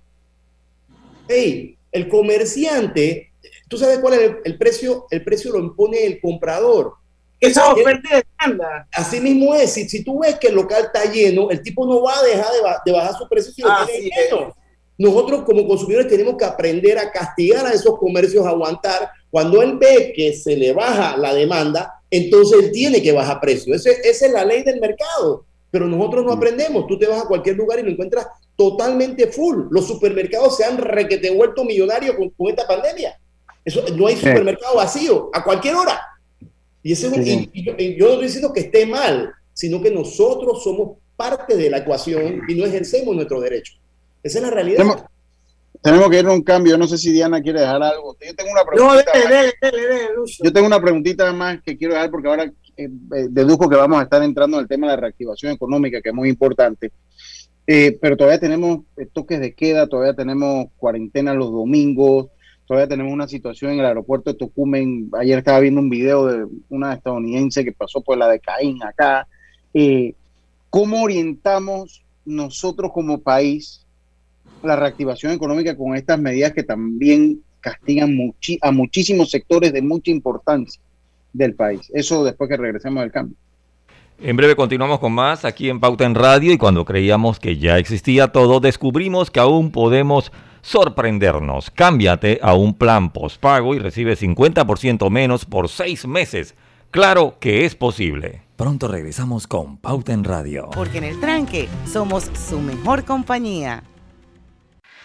Hey, el comerciante, ¿tú sabes cuál es el, el precio? El precio lo impone el comprador. Esa oferta y demanda. Así mismo es. Si, si tú ves que el local está lleno, el tipo no va a dejar de, de bajar su precio si lo tiene lleno. Nosotros como consumidores tenemos que aprender a castigar a esos comercios, a aguantar. Cuando él ve que se le baja la demanda, entonces él tiene que bajar precio. Ese- esa es la ley del mercado. Pero nosotros no aprendemos. Tú te vas a cualquier lugar y lo encuentras totalmente full. Los supermercados se han requete vuelto millonarios con, con esta pandemia. Eso, no hay supermercado vacío a cualquier hora. Y, ese es un- Sí. y- y yo, y yo no estoy diciendo que esté mal, sino que nosotros somos parte de la ecuación y no ejercemos nuestro derecho. Esa es la realidad. Tenemos, tenemos que ir a un cambio. Yo no sé si Diana quiere dejar algo. Yo tengo una No, preguntita. dele, más. dele, dele, dele, Lucho. Yo tengo una preguntita más que quiero dejar porque ahora eh, eh, deduzco que vamos a estar entrando en el tema de la reactivación económica, que es muy importante. Eh, pero todavía tenemos eh, toques de queda, todavía tenemos cuarentena los domingos, todavía tenemos una situación en el aeropuerto de Tocumen. Ayer estaba viendo un video de una estadounidense que pasó por la de Caín acá. Eh, ¿Cómo orientamos nosotros como país la reactivación económica con estas medidas que también castigan muchi- a muchísimos sectores de mucha importancia del país? Eso después que regresemos del cambio. En breve continuamos con más aquí en Pauta en Radio y cuando creíamos que ya existía todo, descubrimos que aún podemos sorprendernos. Cámbiate a un plan postpago y recibe 50% menos por seis meses. Claro que es posible. Pronto regresamos con Pauta en Radio. Porque en el tranque somos su mejor compañía.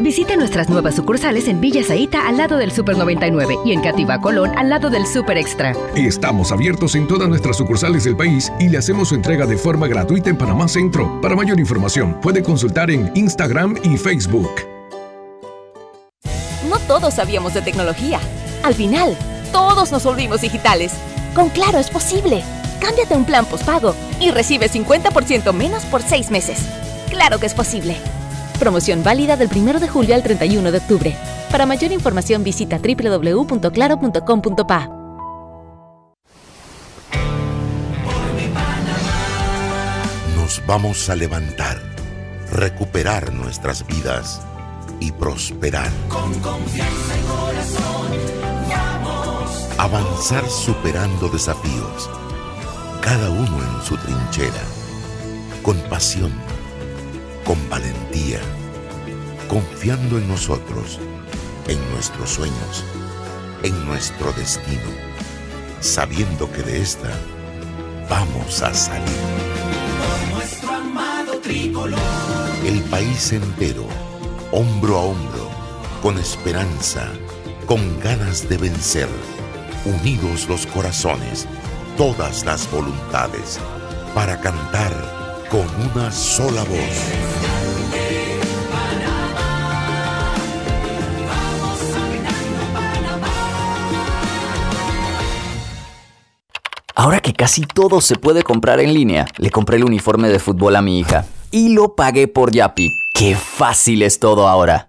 Visite nuestras nuevas sucursales en Villa Zaita al lado del Super 99 y en Cativa Colón al lado del Super Extra. Estamos abiertos en todas nuestras sucursales del país y le hacemos su entrega de forma gratuita en Panamá Centro. Para mayor información, puede consultar en Instagram y Facebook. No todos sabíamos de tecnología. Al final, todos nos volvimos digitales. Con Claro es posible. Cámbiate a un plan postpago y recibe 50% menos por seis meses. Claro que es posible. Promoción válida del 1 de julio al 31 de octubre. Para mayor información visita www.claro.com.pa. Nos vamos a levantar, recuperar nuestras vidas y prosperar. Con confianza y corazón, vamos. Avanzar superando desafíos, cada uno en su trinchera, con pasión, con valentía, confiando en nosotros, en nuestros sueños, en nuestro destino, sabiendo que de esta vamos a salir. Nuestro amado tricolor. El país entero, hombro a hombro, con esperanza, con ganas de vencer, unidos los corazones, todas las voluntades, para cantar con una sola voz. Ahora que casi todo se puede comprar en línea, le compré el uniforme de fútbol a mi hija y lo pagué por Yapi. ¡Qué fácil es todo ahora!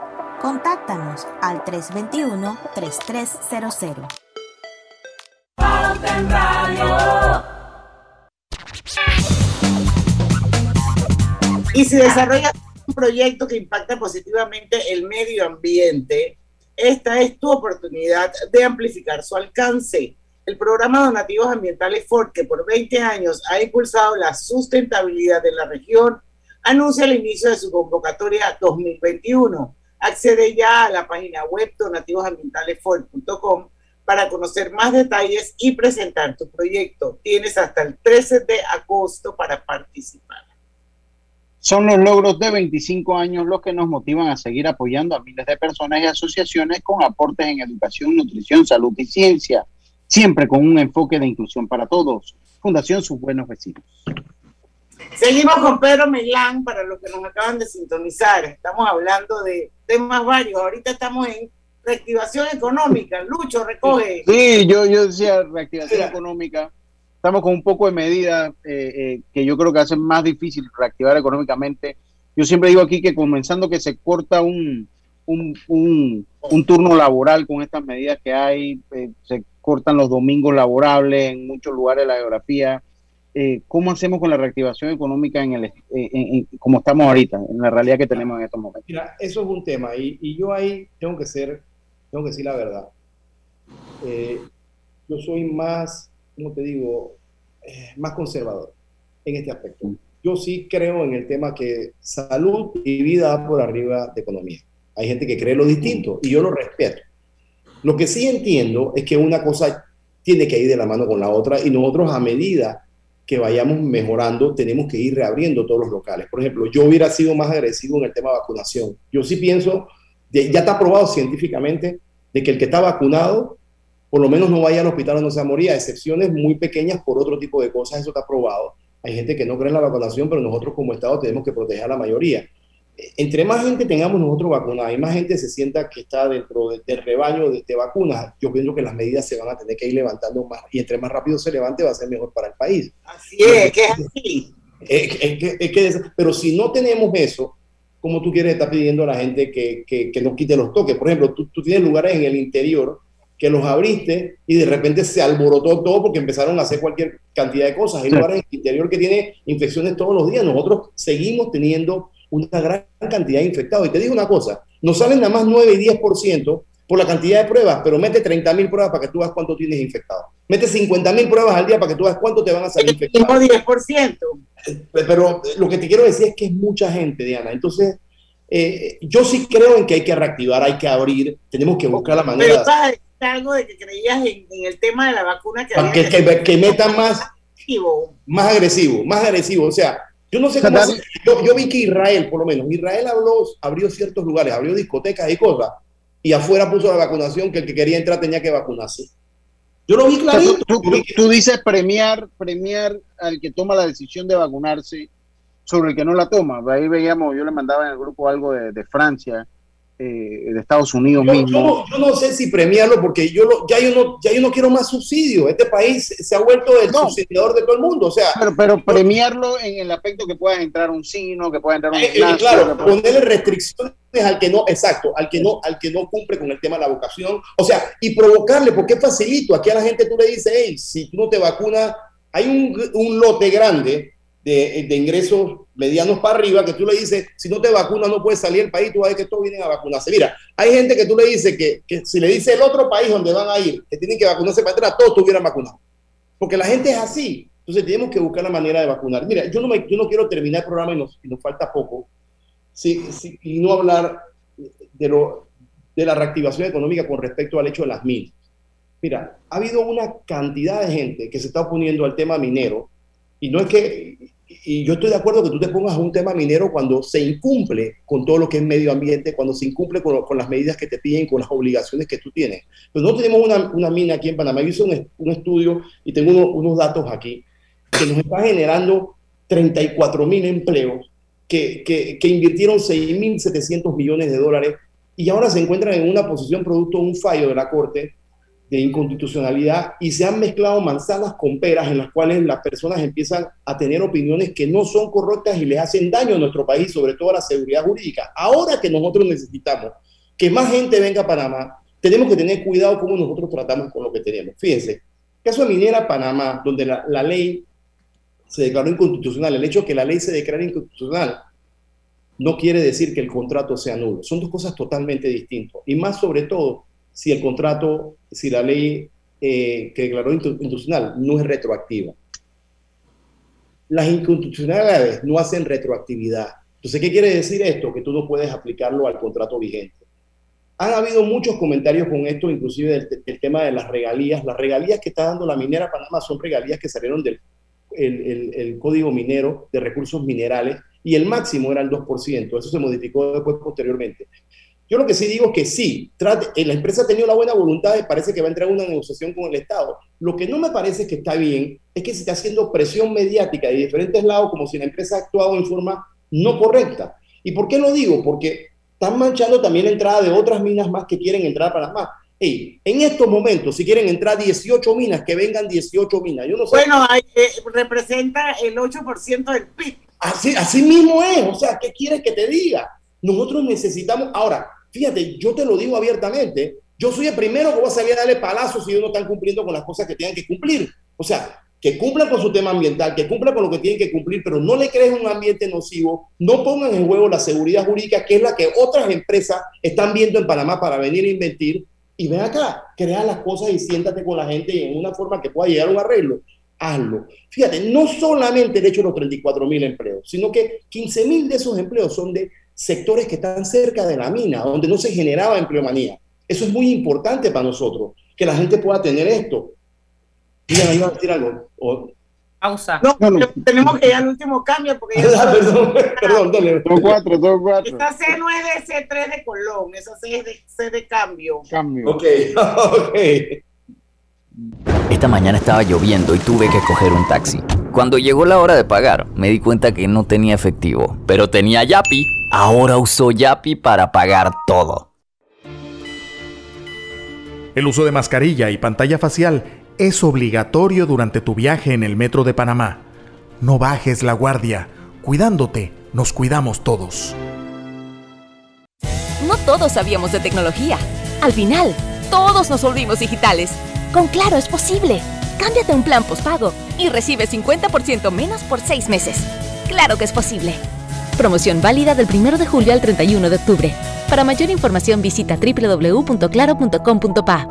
Contáctanos al 321-3300. Pauta en Radio. Y si desarrollas un proyecto que impacta positivamente el medio ambiente, esta es tu oportunidad de amplificar su alcance. El programa Donativos Ambientales Ford, que por 20 años ha impulsado la sustentabilidad de la región, anuncia el inicio de su convocatoria 2021. Accede ya a la página web donativosambientalesford.com para conocer más detalles y presentar tu proyecto. Tienes hasta el 13 de agosto para participar. Son los logros de 25 años los que nos motivan a seguir apoyando a miles de personas y asociaciones con aportes en educación, nutrición, salud y ciencia, siempre con un enfoque de inclusión para todos. Fundación Sus Buenos Vecinos. Seguimos con Pedro Milán para los que nos acaban de sintonizar. Estamos hablando de temas varios. Ahorita estamos en reactivación económica. Lucho, recoge. Sí, yo, yo decía reactivación económica. Estamos con un poco de medidas eh, eh, que yo creo que hacen más difícil reactivar económicamente. Yo siempre digo aquí que comenzando que se corta un, un, un, un turno laboral con estas medidas que hay, eh, se cortan los domingos laborables en muchos lugares de la geografía. Eh, ¿Cómo hacemos con la reactivación económica en el, eh, en- en- como estamos ahorita, en la realidad que tenemos en estos momentos? Mira, eso es un tema y, y yo ahí tengo que ser, tengo que decir la verdad. Eh, yo soy más, ¿cómo te digo? Eh, más conservador en este aspecto. Yo sí creo en el tema que salud y vida por arriba de economía. Hay gente que cree lo distinto y yo lo respeto. Lo que sí entiendo es que una cosa tiene que ir de la mano con la otra y nosotros a medida que vayamos mejorando tenemos que ir reabriendo todos los locales. Por ejemplo, yo hubiera sido más agresivo en el tema de vacunación. Yo sí pienso, ya está probado científicamente de que el que está vacunado por lo menos no vaya al hospital o no se moría, excepciones muy pequeñas por otro tipo de cosas, eso está probado. Hay gente que no cree en la vacunación, pero nosotros como Estado tenemos que proteger a la mayoría. Entre más gente tengamos nosotros vacunada y más gente se sienta que está dentro de- del rebaño de, de vacunas, yo pienso que las medidas se van a tener que ir levantando más y entre más rápido se levante va a ser mejor para el país. Así es, que es así. Es, es que- es que- pero si no tenemos eso, como tú quieres estar pidiendo a la gente que, que, que nos quite los toques? Por ejemplo, tú, tú tienes lugares en el interior que los abriste y de repente se alborotó todo porque empezaron a hacer cualquier cantidad de cosas. Hay Sí. lugares en el interior que tienen infecciones todos los días. Nosotros seguimos teniendo una gran cantidad de infectados. Y te digo una cosa, nos salen nada más 9 y 10% por la cantidad de pruebas, pero mete 30 mil pruebas para que tú veas cuánto tienes infectado. Mete 50 mil pruebas al día para que tú veas cuánto te van a salir infectados. 10%. Pero lo que te quiero decir es que es mucha gente, Diana. Entonces, eh, yo sí creo en que hay que reactivar, hay que abrir, tenemos que buscar la Pero manera estás a decir algo de que creías en, en el tema de la vacuna que para había que, que, que metan más, más agresivo, más agresivo. O sea, yo no sé cómo. Dale. hacer- Yo, yo vi que Israel, por lo menos, Israel habló, abrió ciertos lugares, abrió discotecas y cosas, y afuera puso la vacunación que el que quería entrar tenía que vacunarse. Yo lo vi O sea, clarito. tú, tú- tú dices premiar, premiar al que toma la decisión de vacunarse sobre el que no la toma. Ahí veíamos, yo le mandaba en el grupo algo de, de Francia, eh, de Estados Unidos Yo, yo mismo. no, yo no sé si premiarlo porque yo lo- ya, yo no, ya yo no quiero más subsidio. Este país se ha vuelto el subsidiador de todo el mundo. O sea, Pero, pero premiarlo en el aspecto que pueda entrar un cine, que pueda entrar un Eh, eh, gimnasio, claro, pueda- ponerle restricciones al que no, exacto, al que no, al que no cumple con el tema de la vocación, o sea, y provocarle, porque es facilito, aquí a la gente tú le dices, hey, si tú no te vacunas, hay un, un lote grande de, de ingresos medianos para arriba que tú le dices, si no te vacunas no puedes salir del país, tú vas a ver que todos vienen a vacunarse. Mira, hay gente que tú le dices que, que si le dice el otro país donde van a ir, que tienen que vacunarse para entrar, todos estuvieran vacunados. Porque la gente es así. Entonces tenemos que buscar la manera de vacunar. Mira, yo no, me, yo no quiero terminar el programa y nos, y nos falta poco sí, sí, y no hablar de, lo, de la reactivación económica con respecto al hecho de las minas. Mira, ha habido una cantidad de gente que se está oponiendo al tema minero Y no es que, y yo estoy de acuerdo que tú te pongas a un tema minero cuando se incumple con todo lo que es medio ambiente, cuando se incumple con, con las medidas que te piden, con las obligaciones que tú tienes. Pero no tenemos una, una mina aquí en Panamá. Yo hice un, un estudio y tengo uno- unos datos aquí que nos está generando 34 mil empleos, que, que, que invirtieron 6.700 millones de dólares y ahora se encuentran en una posición producto de un fallo de la Corte de inconstitucionalidad y se han mezclado manzanas con peras en las cuales las personas empiezan a tener opiniones que no son correctas y les hacen daño a nuestro país, sobre todo a la seguridad jurídica. Ahora que nosotros necesitamos que más gente venga a Panamá, tenemos que tener cuidado cómo nosotros tratamos con lo que tenemos. Fíjense, caso de Minera Panamá, donde la, la ley se declaró inconstitucional, el hecho de que la ley se declare inconstitucional no quiere decir que el contrato sea nulo. Son dos cosas totalmente distintas. Y más sobre todo, si el contrato, si la ley eh, que declaró inconstitucional no es retroactiva. Las inconstitucionalidades no hacen retroactividad. Entonces, ¿qué quiere decir esto? Que tú no puedes aplicarlo al contrato vigente. Han habido muchos comentarios con esto, inclusive del, tema de las regalías. Las regalías que está dando la minera Panamá son regalías que salieron del el, el- el código minero de recursos minerales y el máximo era el 2%. Eso se modificó después posteriormente. Yo lo que sí digo es que sí, trate, eh, la empresa ha tenido la buena voluntad y parece que va a entrar en una negociación con el Estado. Lo que no me parece que está bien es que se está haciendo presión mediática de diferentes lados como si la empresa ha actuado en forma no correcta. ¿Y por qué lo digo? Porque están manchando también la entrada de otras minas más que quieren entrar a Panamá. Hey, en estos momentos, si quieren entrar 18 minas, que vengan 18 minas. Yo no sé. Bueno, hay- eh, representa el 8% del PIB. Así, así mismo es, o sea, ¿qué quieres que te diga? Nosotros necesitamos, ahora, fíjate, yo te lo digo abiertamente, yo soy el primero que voy a salir a darle palazos si ellos no están cumpliendo con las cosas que tienen que cumplir. O sea, que cumplan con su tema ambiental, que cumplan con lo que tienen que cumplir, pero no le creen un ambiente nocivo, no pongan en juego la seguridad jurídica, que es la que otras empresas están viendo en Panamá para venir a invertir, y ven acá, crea las cosas y siéntate con la gente en una forma que pueda llegar a un arreglo. Hazlo. Fíjate, no solamente el hecho los 34 mil empleos, sino que 15 mil de esos empleos son de sectores que están cerca de la mina, donde no se generaba empleomanía. Eso es muy importante para nosotros, que la gente pueda tener esto. Mira, iba a decir algo. O- Pausa. No, pero tenemos que ir al último cambio porque ya Ah, perdón, perdón, dale. Dos cuatro, dos cuatro. esta C no es de C3 de Colón, esa C es de C de cambio. Cambio. Ok, ok. Esta mañana estaba lloviendo y tuve que coger un taxi. Cuando llegó la hora de pagar, me di cuenta que no tenía efectivo, pero tenía Yapi. Ahora uso Yapi para pagar todo. El uso de mascarilla y pantalla facial es obligatorio durante tu viaje en el metro de Panamá. No bajes la guardia. Cuidándote, nos cuidamos todos. No todos sabíamos de tecnología. Al final, todos nos volvimos digitales. Con Claro es posible. Cámbiate a un plan postpago y recibe 50% menos por seis meses. Claro que es posible. Promoción válida del 1 de julio al 31 de octubre. Para mayor información visita www.claro.com.pa.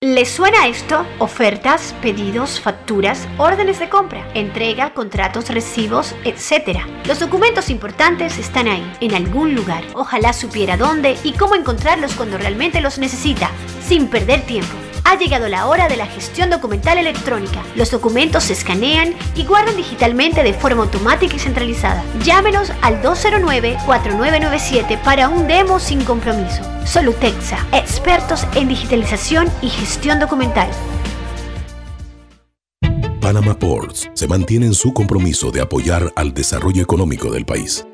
¿Les suena esto? Ofertas, pedidos, facturas, órdenes de compra, entrega, contratos, recibos, etc. Los documentos importantes están ahí, en algún lugar. Ojalá supiera dónde y cómo encontrarlos cuando realmente los necesita, sin perder tiempo. Ha llegado la hora de la gestión documental electrónica. Los documentos se escanean y guardan digitalmente de forma automática y centralizada. Llámenos al 209-4997 para un demo sin compromiso. Solutexa, expertos en digitalización y gestión documental. Panama Ports se mantiene en su compromiso de apoyar al desarrollo económico del país.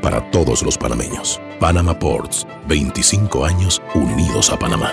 para todos los panameños. Panama Ports, 25 años unidos a Panamá.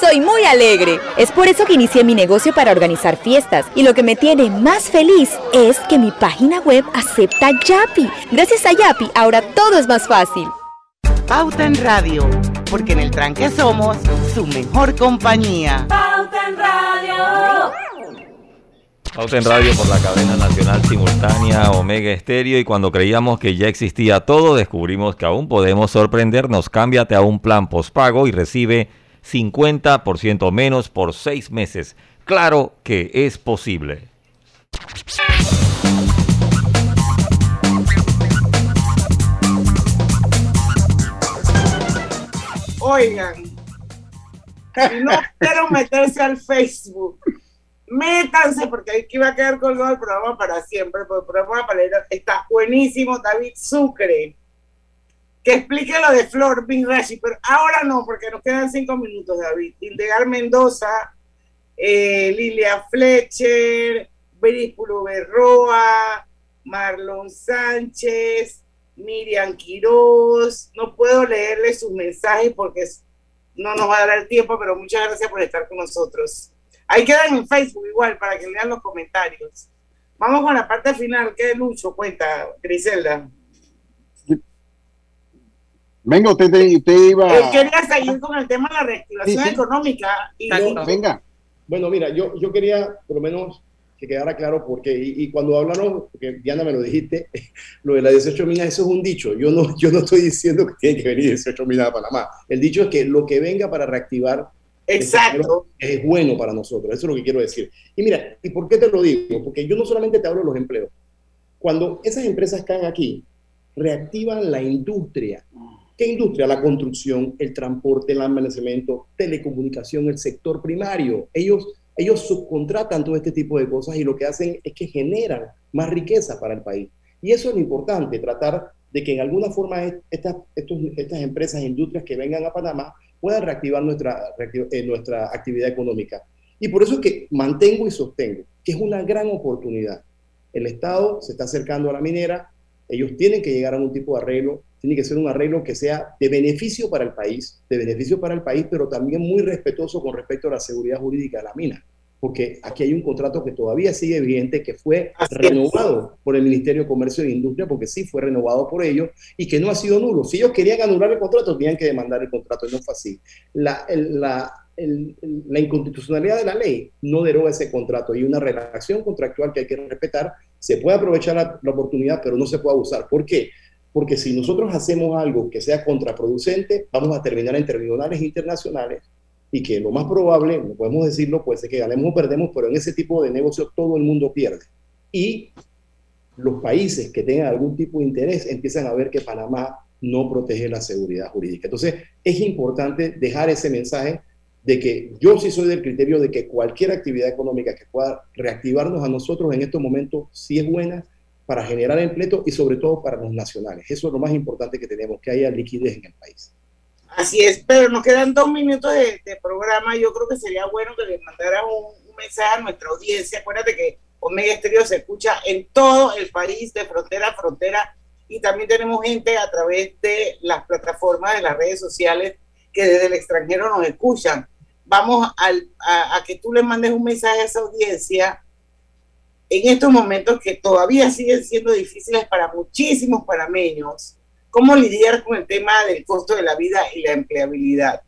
Soy muy alegre. Es por eso que inicié mi negocio para organizar fiestas. Y lo que me tiene más feliz es que mi página web acepta Yapi. Gracias a Yapi, ahora todo es más fácil. Pauta en Radio, porque en el tranque somos su mejor compañía. Pauta en Radio. Pauta en Radio por la cadena nacional simultánea Omega Estéreo y cuando creíamos que ya existía todo, descubrimos que aún podemos sorprendernos. Cámbiate a un plan postpago y recibe 50% menos por seis meses. Claro que es posible. Oigan, si no quiero meterse al Facebook, métanse porque aquí va a quedar colgado el programa para siempre, porque el programa para está buenísimo, David Sucre, que explique lo de Flor Bin Rashi, pero ahora no, porque nos quedan cinco minutos, David. Ildegar Mendoza, eh, Lilia Fletcher, Beríspulo Berroa, Marlon Sánchez, Miriam Quiroz. No puedo leerle sus mensajes porque no nos va a dar el tiempo, pero muchas gracias por estar con nosotros. Ahí quedan en Facebook igual para que lean los comentarios. Vamos con la parte final. ¿Qué Lucho cuenta, Griselda? Venga, usted, usted iba. Él quería seguir con el tema de la reactivación económica. Y Yo- Venga. Bueno, mira, yo, yo quería por lo menos que quedara claro porque, y, y cuando hablaron, porque Diana me lo dijiste, lo de las 18 minas, eso es un dicho. Yo no, yo no estoy diciendo que tienen que venir 18 minas a Panamá. El dicho es que lo que venga para reactivar Exacto. es bueno para nosotros. Eso es lo que quiero decir. Y mira, ¿y por qué te lo digo? Porque yo no solamente te hablo de los empleos. Cuando esas empresas caen aquí, reactivan la industria. ¿Qué industria? La construcción, el transporte, el almacenamiento, telecomunicación, el sector primario. Ellos, ellos subcontratan todo este tipo de cosas y lo que hacen es que generan más riqueza para el país. Y eso es lo importante, tratar de que en alguna forma est- estas, estos- estas empresas e industrias que vengan a Panamá puedan reactivar nuestra, eh, nuestra actividad económica. Y por eso es que mantengo y sostengo que es una gran oportunidad. El Estado se está acercando a la minera, ellos tienen que llegar a un tipo de arreglo, tiene que ser un arreglo que sea de beneficio para el país, de beneficio para el país, pero también muy respetuoso con respecto a la seguridad jurídica de la mina, porque aquí hay un contrato que todavía sigue vigente, que fue renovado por el Ministerio de Comercio e Industria, porque sí fue renovado por ellos, y que no ha sido nulo. Si ellos querían anular el contrato, tenían que demandar el contrato, y no fue así. La, el- la, el- el- la inconstitucionalidad de la ley no deroga ese contrato, y una relación contractual que hay que respetar, se puede aprovechar la, la oportunidad, pero no se puede abusar. ¿Por qué? Porque si nosotros hacemos algo que sea contraproducente, vamos a terminar en tribunales internacionales y que lo más probable, no podemos decirlo, puede ser que ganemos o perdemos, pero en ese tipo de negocios todo el mundo pierde. Y los países que tengan algún tipo de interés empiezan a ver que Panamá no protege la seguridad jurídica. Entonces, es importante dejar ese mensaje de que yo sí soy del criterio de que cualquier actividad económica que pueda reactivarnos a nosotros en estos momentos sí es buena para generar empleo y sobre todo para los nacionales. Eso es lo más importante que tenemos, que haya liquidez en el país. Así es, pero nos quedan dos minutos de, de programa. Yo creo que sería bueno que le mandara un, un mensaje a nuestra audiencia. Acuérdate que Omega Estéreo se escucha en todo el país, de frontera a frontera, y también tenemos gente a través de las plataformas de las redes sociales que desde el extranjero nos escuchan. Vamos al- a, a que tú le mandes un mensaje a esa audiencia en estos momentos que todavía siguen siendo difíciles para muchísimos panameños. ¿Cómo lidiar con el tema del costo de la vida y la empleabilidad?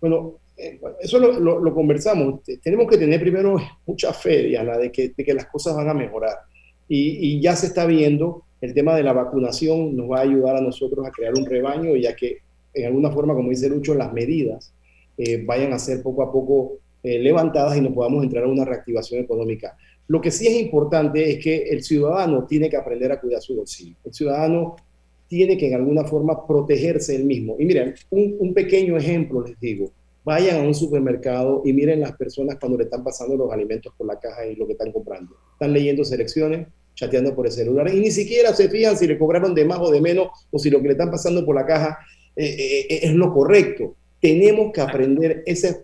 Bueno, eh, eso lo, lo- lo conversamos. Te- Tenemos que tener primero mucha fe, Diana, de que, de que las cosas van a mejorar. Y, y ya se está viendo el tema de la vacunación nos va a ayudar a nosotros a crear un rebaño, ya que en alguna forma, como dice Lucho, las medidas eh, vayan a ser poco a poco eh, levantadas y nos podamos entrar a una reactivación económica. Lo que sí es importante es que el ciudadano tiene que aprender a cuidar su bolsillo. El ciudadano tiene que en alguna forma protegerse él mismo. Y miren, un, pequeño ejemplo les digo. Vayan a un supermercado y miren las personas cuando le están pasando los alimentos por la caja y lo que están comprando. Están leyendo selecciones, chateando por el celular y ni siquiera se fijan si le cobraron de más o de menos o si lo que le están pasando por la caja eh, eh, es lo correcto. Tenemos que aprender esos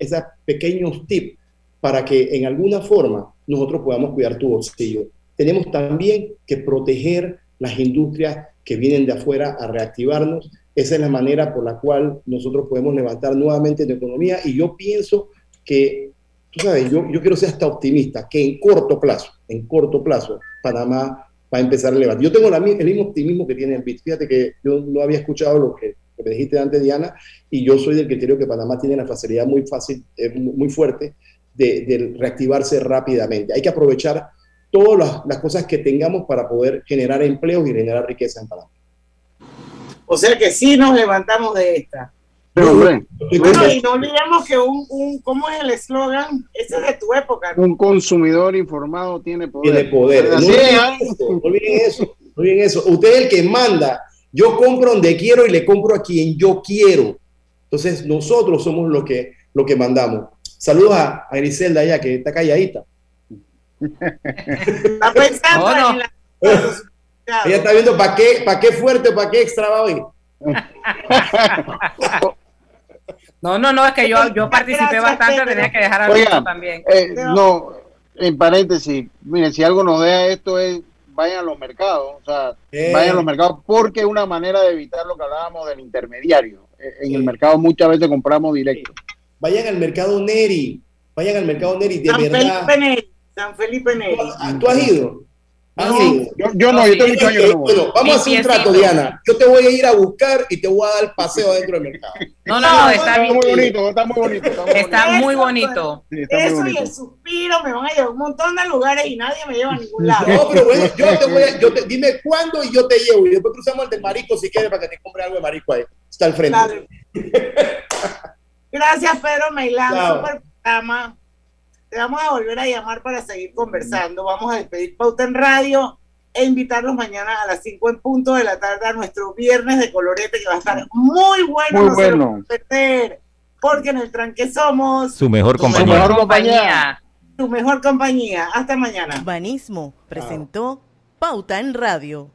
pequeños tips para que en alguna forma nosotros podamos cuidar tu bolsillo. Tenemos también que proteger las industrias que vienen de afuera a reactivarnos. Esa es la manera por la cual nosotros podemos levantar nuevamente la economía y yo pienso que, tú sabes, yo, yo quiero ser hasta optimista, que en corto plazo, en corto plazo, Panamá va a empezar a levantar. Yo tengo el mismo optimismo que tiene el BIT. Fíjate que yo no había escuchado lo que, me dijiste antes, Diana, y yo soy del criterio que Panamá tiene la facilidad muy fácil, eh, muy fuerte de, de, reactivarse rápidamente. Hay que aprovechar todas las, las, cosas que tengamos para poder generar empleos y generar riqueza en Panamá. O sea que sí nos levantamos de esta. Pero, hombre, bueno, y no olvidemos que un, un ¿cómo es el eslogan? Ese es de tu época. ¿no? Un consumidor informado tiene poder. Tiene poder. No olviden eso, no olviden eso, no olviden eso. Usted es el que manda. Yo compro donde quiero y le compro a quien yo quiero. Entonces, nosotros somos los que, lo que mandamos. Saludos a, a Griselda allá, que está calladita. Está pensando No, no. en la... Ella está viendo para qué, para qué fuerte, para qué extra va hoy. No, no, no, es que yo, yo participé bastante, tenía que dejar a Oigan, Lucho también. eh, no, en paréntesis, miren, si algo nos deja esto es vayan a los mercados, o sea, Eh. vayan a los mercados porque es una manera de evitar lo que hablábamos del intermediario. Eh, En el mercado muchas veces compramos directo. Vayan al mercado Neri. Vayan al mercado Neri, de San verdad. Felipe Neri. San Felipe Neri. ¿Tú has ido? ¿Has No. ido? Yo, yo no, yo tengo muchos años. Bueno, vamos a hacer un trato, Diana. Yo te voy a ir a buscar y te voy a dar el paseo adentro del mercado. No, no, no, está bien. muy bonito, está muy bonito. Está muy Está bonito. muy bonito. Sí, está muy Eso y bonito. el suspiro me van a llevar a un montón de lugares y nadie me lleva a ningún lado. No, pero bueno, yo te voy a, yo te, dime cuándo y yo te llevo. Y después cruzamos el del marico si quieres para que te compre algo de marico ahí. Está al frente. Dale. Gracias, Pedro Meilán. Super programa. Te vamos a volver a llamar para seguir conversando. Vamos a despedir Pauta en Radio e invitarlos mañana a las 5 en punto de la tarde a nuestro viernes de colorete que va a estar muy bueno. Muy no se lo bueno. perder, porque en el tranque somos Su mejor Su compañía. mejor compañía. tu mejor compañía. Hasta mañana. Banismo presentó Pauta en Radio.